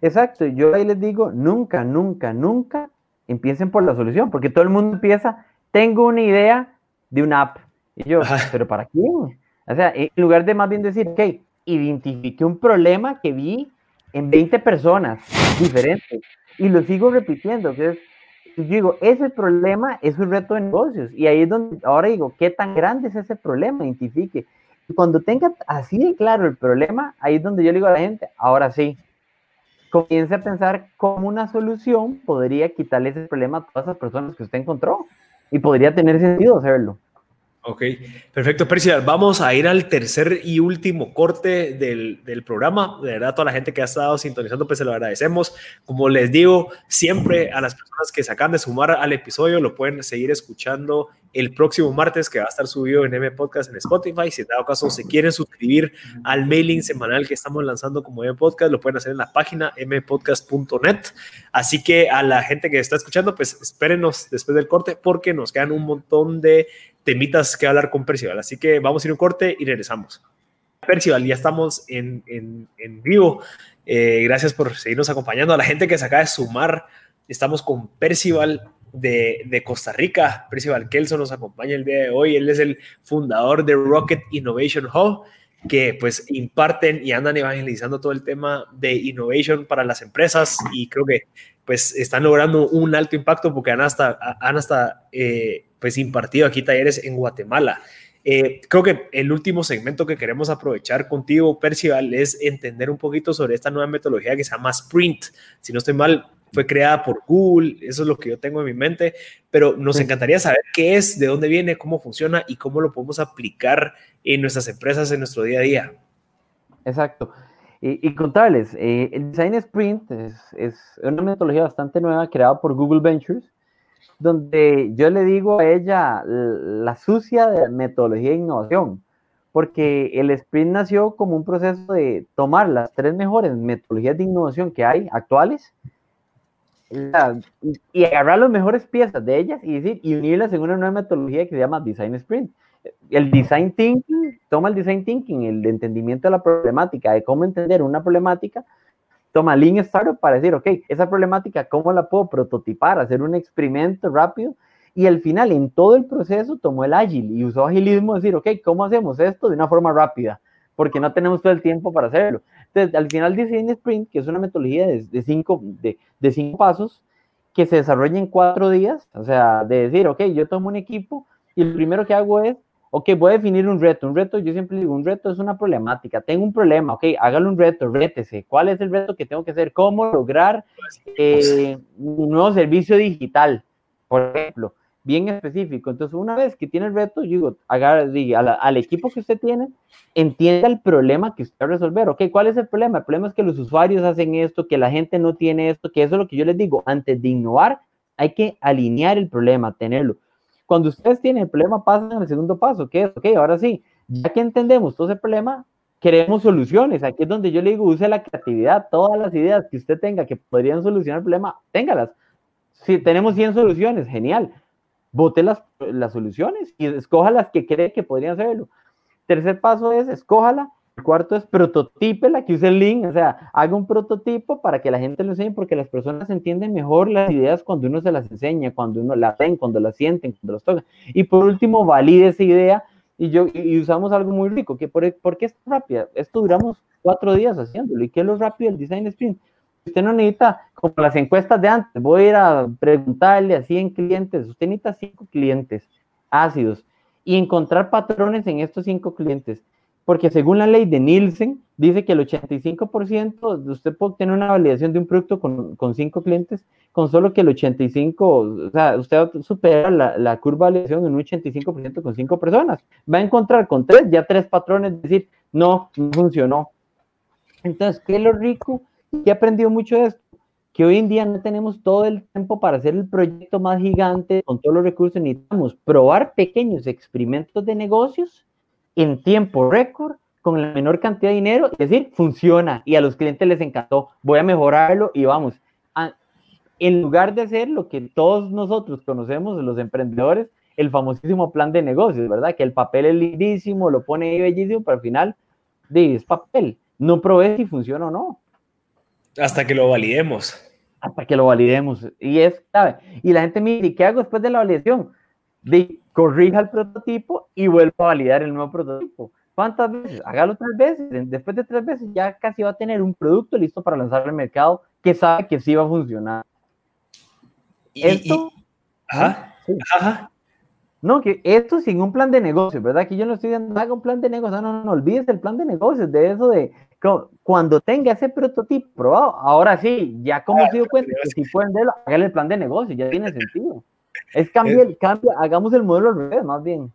S2: Exacto, yo ahí les digo, nunca, nunca, nunca empiecen por la solución, porque todo el mundo empieza, tengo una idea de una app. Y yo, pero ¿para qué? O sea, en lugar de más bien decir, ok, identifique un problema que vi en 20 personas diferentes y lo sigo repitiendo, que es, digo, ese problema es un reto de negocios. Y ahí es donde ahora digo, ¿qué tan grande es ese problema? Identifique. Y cuando tenga así de claro el problema, ahí es donde yo le digo a la gente, ahora sí, comience a pensar cómo una solución podría quitarle ese problema a todas esas personas que usted encontró. Y podría tener sentido hacerlo.
S1: Ok, perfecto, Percival. Vamos a ir al tercer y último corte del, del, programa. De verdad, toda la gente que ha estado sintonizando, pues se lo agradecemos. Como les digo, siempre a las personas que se acaban de sumar al episodio, lo pueden seguir escuchando el próximo martes que va a estar subido en M Podcast en Spotify. Si en dado caso se quieren suscribir al mailing semanal que estamos lanzando como M Podcast, lo pueden hacer en la página mpodcast.net. Así que a la gente que está escuchando, pues espérenos después del corte porque nos quedan un montón de temitas que hablar con Percival. Así que vamos a ir un corte y regresamos. Percival, ya estamos en, en, en vivo. Eh, gracias por seguirnos acompañando. A la gente que se acaba de sumar, estamos con Percival de, Costa Rica. Percival Kelso nos acompaña el día de hoy. Él es el fundador de Rocket Innovation Hub, que pues imparten y andan evangelizando todo el tema de innovation para las empresas y creo que pues están logrando un alto impacto porque han hasta, han hasta eh, pues impartido aquí talleres en Guatemala. Eh, creo que el último segmento que queremos aprovechar contigo, Percival, es entender un poquito sobre esta nueva metodología que se llama Sprint. Si no estoy mal, fue creada por Google, eso es lo que yo tengo en mi mente, pero nos encantaría saber qué es, de dónde viene, cómo funciona y cómo lo podemos aplicar en nuestras empresas en nuestro día a día.
S2: Exacto. Y, contarles, eh, el Design Sprint es, es, una metodología bastante nueva creada por Google Ventures, donde yo le digo a ella la sucia de metodología de innovación, porque el sprint nació como un proceso de tomar las tres mejores metodologías de innovación que hay actuales y agarrar las mejores piezas de ellas y, y unirlas en una nueva metodología que se llama Design Sprint. El Design Thinking, toma el Design Thinking, el entendimiento de la problemática, de cómo entender una problemática, toma Lean Startup para decir, ok, esa problemática, ¿cómo la puedo prototipar? Hacer un experimento rápido. Y al final, en todo el proceso, tomó el Agile y usó agilismo, decir, ok, ¿cómo hacemos esto de una forma rápida? Porque no tenemos todo el tiempo para hacerlo. Entonces, al final, Design Sprint, que es una metodología de, cinco, de, de cinco pasos, que se desarrolla en cuatro días, o sea, de decir, ok, yo tomo un equipo y lo primero que hago es ok, voy a definir un reto. Un reto, yo siempre digo, un reto es una problemática. Tengo un problema, ok, hágalo un reto, rétese. ¿Cuál es el reto que tengo que hacer? ¿Cómo lograr eh, un nuevo servicio digital? Por ejemplo, bien específico. Entonces, una vez que tiene el reto, yo digo, haga, diga, al equipo que usted tiene, entienda el problema que usted va a resolver. Ok, ¿cuál es el problema? El problema es que los usuarios hacen esto, que la gente no tiene esto, que eso es lo que yo les digo. Antes de innovar, hay que alinear el problema, tenerlo. Cuando ustedes tienen el problema, pasan al segundo paso, que es, ok, ahora sí, ya que entendemos todo ese problema, queremos soluciones. Aquí es donde yo le digo, use la creatividad, todas las ideas que usted tenga que podrían solucionar el problema, téngalas. Si tenemos 100 soluciones, genial. Vote las, las soluciones y escoja las que cree que podrían hacerlo. Tercer paso es, escójala el cuarto es la que use el link, o sea, haga un prototipo para que la gente lo enseñe, porque las personas entienden mejor las ideas cuando uno se las enseña, cuando uno las ven, cuando las sienten, cuando las tocan. Y por último, valide esa idea y, yo, y usamos algo muy rico, que por, ¿por qué es rápida? Esto duramos cuatro días haciéndolo. ¿Y qué es lo rápido del design sprint? Usted no necesita, como las encuestas de antes, voy a ir a preguntarle a 100 clientes, usted necesita cinco clientes ácidos y encontrar patrones en estos cinco clientes porque según la ley de Nielsen, dice que el 85% de usted puede tener una validación de un producto con, con cinco clientes, con solo que el 85%, o sea, usted supera la, la curva de validación en un 85% con cinco personas. Va a encontrar con tres, ya tres patrones, decir, no, no funcionó. Entonces, ¿qué es lo rico? ¿Qué he mucho de esto? Que hoy en día no tenemos todo el tiempo para hacer el proyecto más gigante con todos los recursos, necesitamos probar pequeños experimentos de negocios en tiempo récord con la menor cantidad de dinero, es decir, funciona y a los clientes les encantó, voy a mejorarlo y vamos. en lugar de hacer lo que todos nosotros conocemos, los emprendedores, el famosísimo plan de negocios, ¿verdad? Que el papel es lindísimo, lo pone ahí bellísimo, pero al final es papel, no probé si funciona o no.
S1: Hasta que lo validemos.
S2: Hasta que lo validemos. Y es clave. Y la gente me dice, ¿y qué hago después de la validación? De, corrija el prototipo y vuelva a validar el nuevo prototipo. ¿Cuántas veces? Hágalo tres veces. Después de tres veces ya casi va a tener un producto listo para lanzar al mercado que sabe que sí va a funcionar. esto, ajá, ajá. No, que esto sin un plan de negocio, ¿verdad? Que yo no estoy diciendo, haga un plan de negocio, no, no, no, olvides el plan de negocios, de eso de cuando tenga ese prototipo probado, ahora sí, ya como se dio cuenta que si pueden verlo, hágale el plan de negocio, ya tiene sentido. Es cambio, cambio, hagamos el modelo al revés, más bien.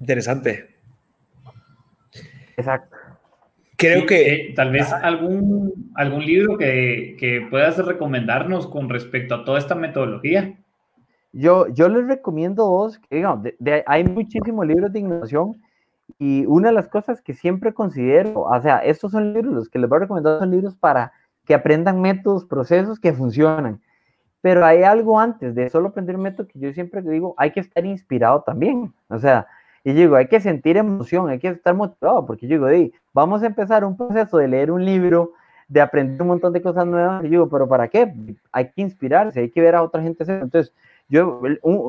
S1: Interesante.
S3: Exacto. Creo que eh, tal vez algún, algún libro que, que, puedas recomendarnos con respecto a toda esta metodología.
S2: Yo, yo les recomiendo dos, que, hay muchísimos libros de innovación y una de las cosas que siempre considero, o sea, estos son libros, los que les voy a recomendar son libros para que aprendan métodos, procesos que funcionan. Pero hay algo antes de solo aprender un método que yo siempre digo, hay que estar inspirado también. O sea, y digo, hay que sentir emoción, hay que estar motivado, porque yo digo, vamos a empezar un proceso de leer un libro, de aprender un montón de cosas nuevas. Y digo, ¿pero para qué? Hay que inspirarse, hay que ver a otra gente. Entonces, yo,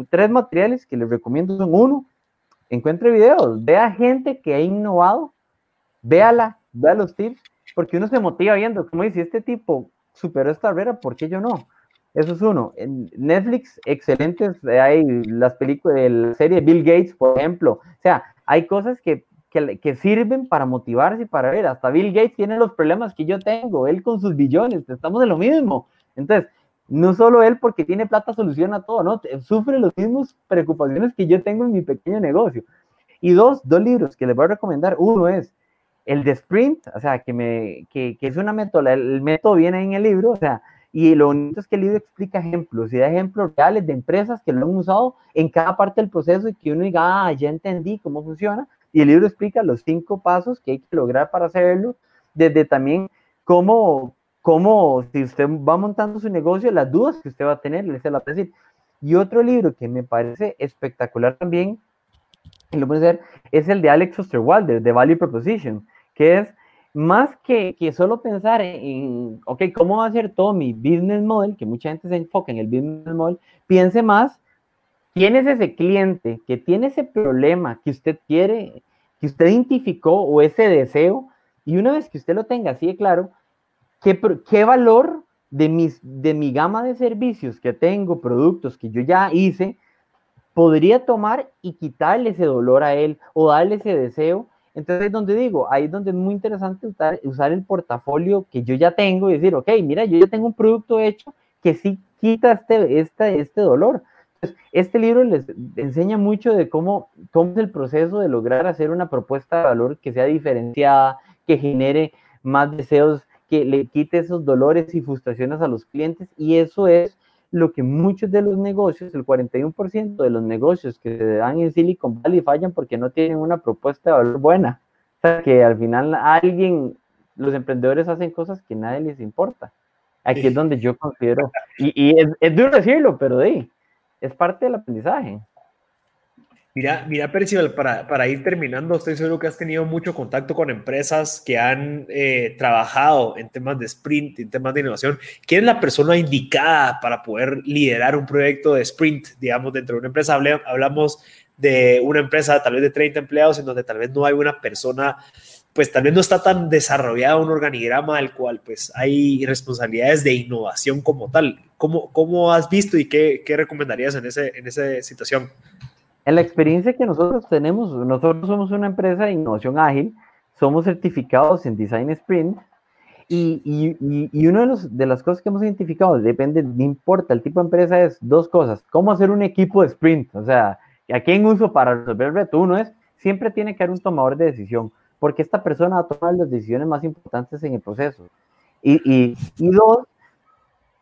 S2: tres materiales que les recomiendo son uno, encuentre videos, vea gente que ha innovado, véala, vea los tips, porque uno se motiva viendo, como dice, este tipo superó esta barrera, ¿por qué yo no? Eso es uno. En Netflix, excelentes, hay las películas, la serie Bill Gates, por ejemplo. O sea, hay cosas que, que, que, sirven para motivarse y para ver. Hasta Bill Gates tiene los problemas que yo tengo, él con sus billones, estamos en lo mismo. Entonces, no solo él porque tiene plata soluciona todo, ¿no? Sufre las mismas preocupaciones que yo tengo en mi pequeño negocio. Y dos, dos libros que les voy a recomendar. Uno es el de Sprint, o sea, que, me, que, que es una método, el método viene en el libro, o sea, y lo bonito es que el libro explica ejemplos y da ejemplos reales de empresas que lo han usado en cada parte del proceso y que uno diga, ah, ya entendí cómo funciona. Y el libro explica los cinco pasos que hay que lograr para hacerlo, desde también cómo, cómo, si usted va montando su negocio, las dudas que usted va a tener, le se la decir. Y otro libro que me parece espectacular también, y lo puede es el de Alex Osterwalder, de Value Proposition, que es más que, que solo pensar en, ok, ¿cómo va a ser todo mi business model? Que mucha gente se enfoca en el business model, piense más, ¿quién es ese cliente que tiene ese problema que usted quiere, que usted identificó o ese deseo? Y una vez que usted lo tenga así de claro, ¿qué, qué valor de, mis, de mi gama de servicios que tengo, productos que yo ya hice, podría tomar y quitarle ese dolor a él o darle ese deseo? Entonces, donde digo, ahí es donde es muy interesante usar, el portafolio que yo ya tengo y decir, ok, mira, yo ya tengo un producto hecho que sí quita este, este, este dolor. Entonces, este libro les enseña mucho de cómo, cómo es el proceso de lograr hacer una propuesta de valor que sea diferenciada, que genere más deseos, que le quite esos dolores y frustraciones a los clientes. Y eso es lo que muchos de los negocios, el 41% de los negocios que se dan en Silicon Valley fallan porque no tienen una propuesta de valor buena. O sea, que al final alguien, los emprendedores hacen cosas que nadie les importa. Aquí es donde yo considero, y, es, es, duro decirlo, pero de, es parte del aprendizaje.
S1: Mira, mira, Percival, para, para, ir terminando, estoy seguro que has tenido mucho contacto con empresas que han eh, trabajado en temas de sprint, en temas de innovación. ¿Quién es la persona indicada para poder liderar un proyecto de sprint, digamos, dentro de una empresa? hablamos de una empresa tal vez de 30 empleados en donde tal vez no hay una persona, pues tal vez no está tan desarrollado un organigrama al cual pues hay responsabilidades de innovación como tal. ¿Cómo, cómo has visto y qué, qué recomendarías en, ese, en esa situación?
S2: En la experiencia que nosotros tenemos, nosotros somos una empresa de innovación ágil, somos certificados en Design Sprint y, y, y una de, los, de, las cosas que hemos identificado, depende, no importa el tipo de empresa, es dos cosas. ¿Cómo hacer un equipo de sprint? O sea, ¿a quién uso para resolver el reto? Uno es, siempre tiene que haber un tomador de decisión, porque esta persona va a tomar las decisiones más importantes en el proceso. Y, y, y dos,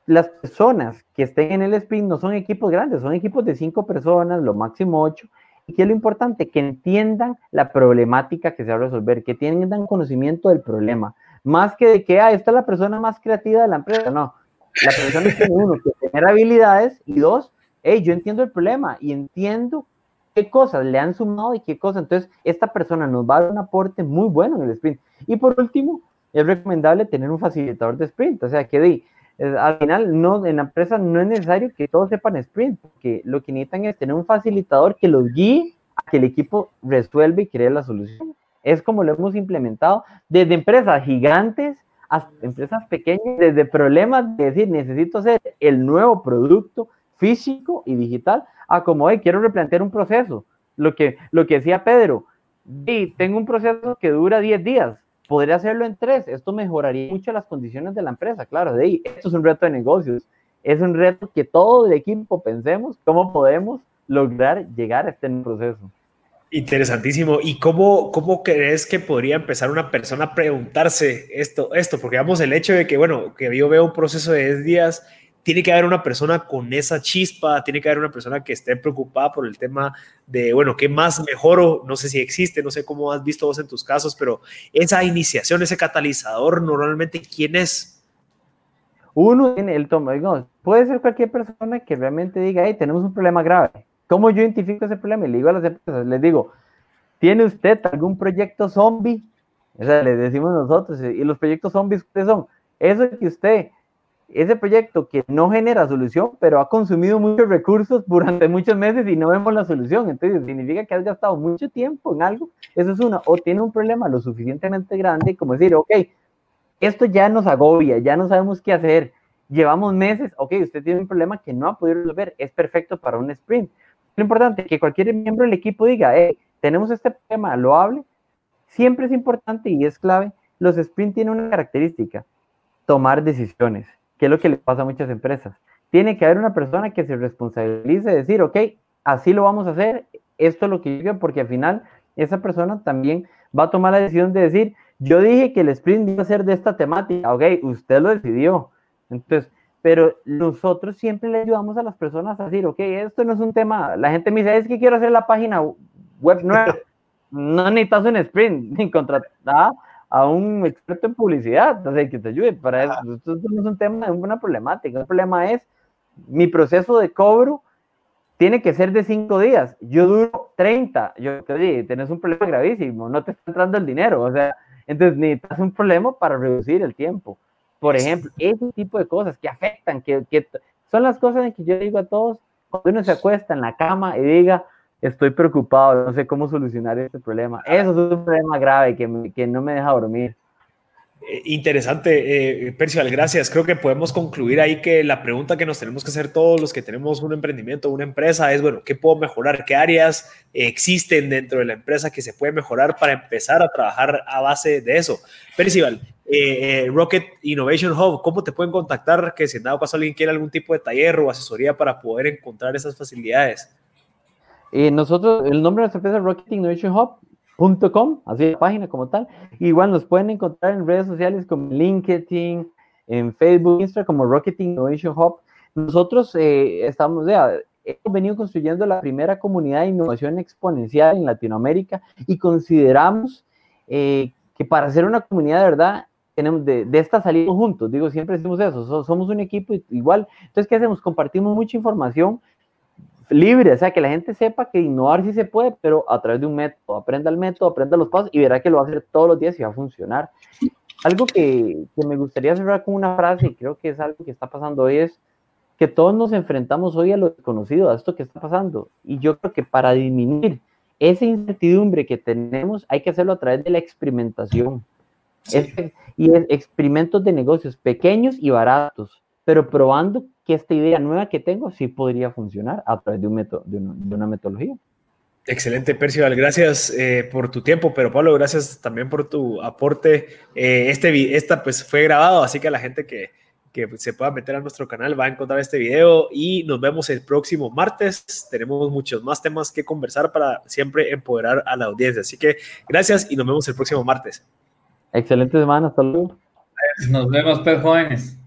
S2: las personas que estén en el sprint no son equipos grandes, son equipos de cinco personas, lo máximo ocho. ¿Y qué es lo importante? Que entiendan la problemática que se va a resolver, que tengan conocimiento del problema. Más que de que, ah, esta es la persona más creativa de la empresa. No, la persona tiene uno, que tener habilidades y dos, hey, yo entiendo el problema y entiendo qué cosas le han sumado y qué cosas. Entonces, esta persona nos va a dar un aporte muy bueno en el sprint. Y por último, es recomendable tener un facilitador de sprint, o sea, que de al final, no, en la empresa no es necesario que todos sepan sprint, porque lo que necesitan es tener un facilitador que los guíe a que el equipo resuelva y cree la solución. Es como lo hemos implementado desde empresas gigantes hasta empresas pequeñas, desde problemas de decir necesito hacer el nuevo producto físico y digital, a como hey, quiero replantear un proceso. Lo que, lo que decía Pedro, y tengo un proceso que dura 10 días, podría hacerlo en tres. Esto mejoraría mucho las condiciones de la empresa. Claro, de ahí, esto es un reto de negocios. Es un reto que todo el equipo pensemos cómo podemos lograr llegar a este proceso.
S1: Interesantísimo. ¿Y cómo, cómo crees que podría empezar una persona a preguntarse esto? esto? Porque vamos, el hecho de que, bueno, que yo veo un proceso de 10 días tiene que haber una persona con esa chispa, tiene que haber una persona que esté preocupada por el tema de, bueno, ¿qué más mejoro? No sé si existe, no sé cómo has visto vos en tus casos, pero esa iniciación, ese catalizador, normalmente, ¿quién es?
S2: Uno tiene el toma, puede ser cualquier persona que realmente diga, hey, tenemos un problema grave. ¿Cómo yo identifico ese problema? Y le digo a las empresas, les digo, ¿tiene usted algún proyecto zombie? O sea, le decimos nosotros, y los proyectos zombies, ¿qué son? Eso que usted ese proyecto que no genera solución, pero ha consumido muchos recursos durante muchos meses y no vemos la solución. Entonces, significa que has gastado mucho tiempo en algo. Eso es una. O tiene un problema lo suficientemente grande como decir, ok, esto ya nos agobia, ya no sabemos qué hacer. Llevamos meses, ok, usted tiene un problema que no ha podido resolver, es perfecto para un sprint. Lo importante es que cualquier miembro del equipo diga, hey, tenemos este problema, lo hable. Siempre es importante y es clave. Los sprints tienen una característica, tomar decisiones que es lo que le pasa a muchas empresas. Tiene que haber una persona que se responsabilice de decir, ok, así lo vamos a hacer, esto es lo que yo porque al final esa persona también va a tomar la decisión de decir, yo dije que el sprint iba a ser de esta temática, ok, usted lo decidió. Entonces, pero nosotros siempre le ayudamos a las personas a decir, ok, esto no es un tema, la gente me dice, es que quiero hacer la página web nueva, no necesitas un sprint, ni contratar, a un experto en publicidad, o sea, que te ayude para eso. Esto no es un tema, es una problemática. El problema es mi proceso de cobro tiene que ser de cinco días. Yo duro 30. Yo te digo, tenés un problema gravísimo, no te está entrando el dinero. O sea, entonces necesitas un problema para reducir el tiempo. Por ejemplo, ese tipo de cosas que afectan, que, que son las cosas en que yo digo a todos, cuando uno se acuesta en la cama y diga, estoy preocupado, no sé cómo solucionar este problema. Eso es un problema grave que, que no me deja dormir.
S1: Eh, interesante, eh, Percival, gracias. Creo que podemos concluir ahí que la pregunta que nos tenemos que hacer todos los que tenemos un emprendimiento, una empresa, es, bueno, ¿qué puedo mejorar? ¿Qué áreas existen dentro de la empresa que se puede mejorar para empezar a trabajar a base de eso? Percival, eh, Rocket Innovation Hub, ¿cómo te pueden contactar? Que si en dado caso alguien quiere algún tipo de taller o asesoría para poder encontrar esas facilidades.
S2: Nosotros, el nombre de nuestra empresa es Rocket Innovation Hub .com, así la página como tal. Igual nos pueden encontrar en redes sociales como LinkedIn, en Facebook, Instagram como Rocket Innovation Hub. Nosotros eh, estamos, ya, hemos venido construyendo la primera comunidad de innovación exponencial en Latinoamérica y consideramos eh, que para ser una comunidad de verdad, tenemos de, de, esta salimos juntos, digo, siempre decimos eso, somos un equipo igual. Entonces, ¿qué hacemos? Compartimos mucha información libre, o sea, que la gente sepa que innovar sí se puede, pero a través de un método, aprenda el método, aprenda los pasos y verá que lo va a hacer todos los días y va a funcionar. Algo que, que me gustaría cerrar con una frase, y creo que es algo que está pasando hoy, es que todos nos enfrentamos hoy a lo desconocido, a esto que está pasando. Y yo creo que para disminuir esa incertidumbre que tenemos, hay que hacerlo a través de la experimentación. y es experimentos de negocios pequeños y baratos, pero probando que esta idea nueva que tengo sí podría funcionar a través de, un método, de, una, metodología.
S1: Excelente, Percival. Gracias eh, por tu tiempo, pero Pablo, gracias también por tu aporte. Eh, este, esta pues fue grabado, así que a la gente que, que se pueda meter a nuestro canal va a encontrar este video y nos vemos el próximo martes. Tenemos muchos más temas que conversar para siempre empoderar a la audiencia. Así que gracias y nos vemos el próximo martes.
S2: Excelente semana, hasta luego.
S3: Nos vemos, pues, jóvenes.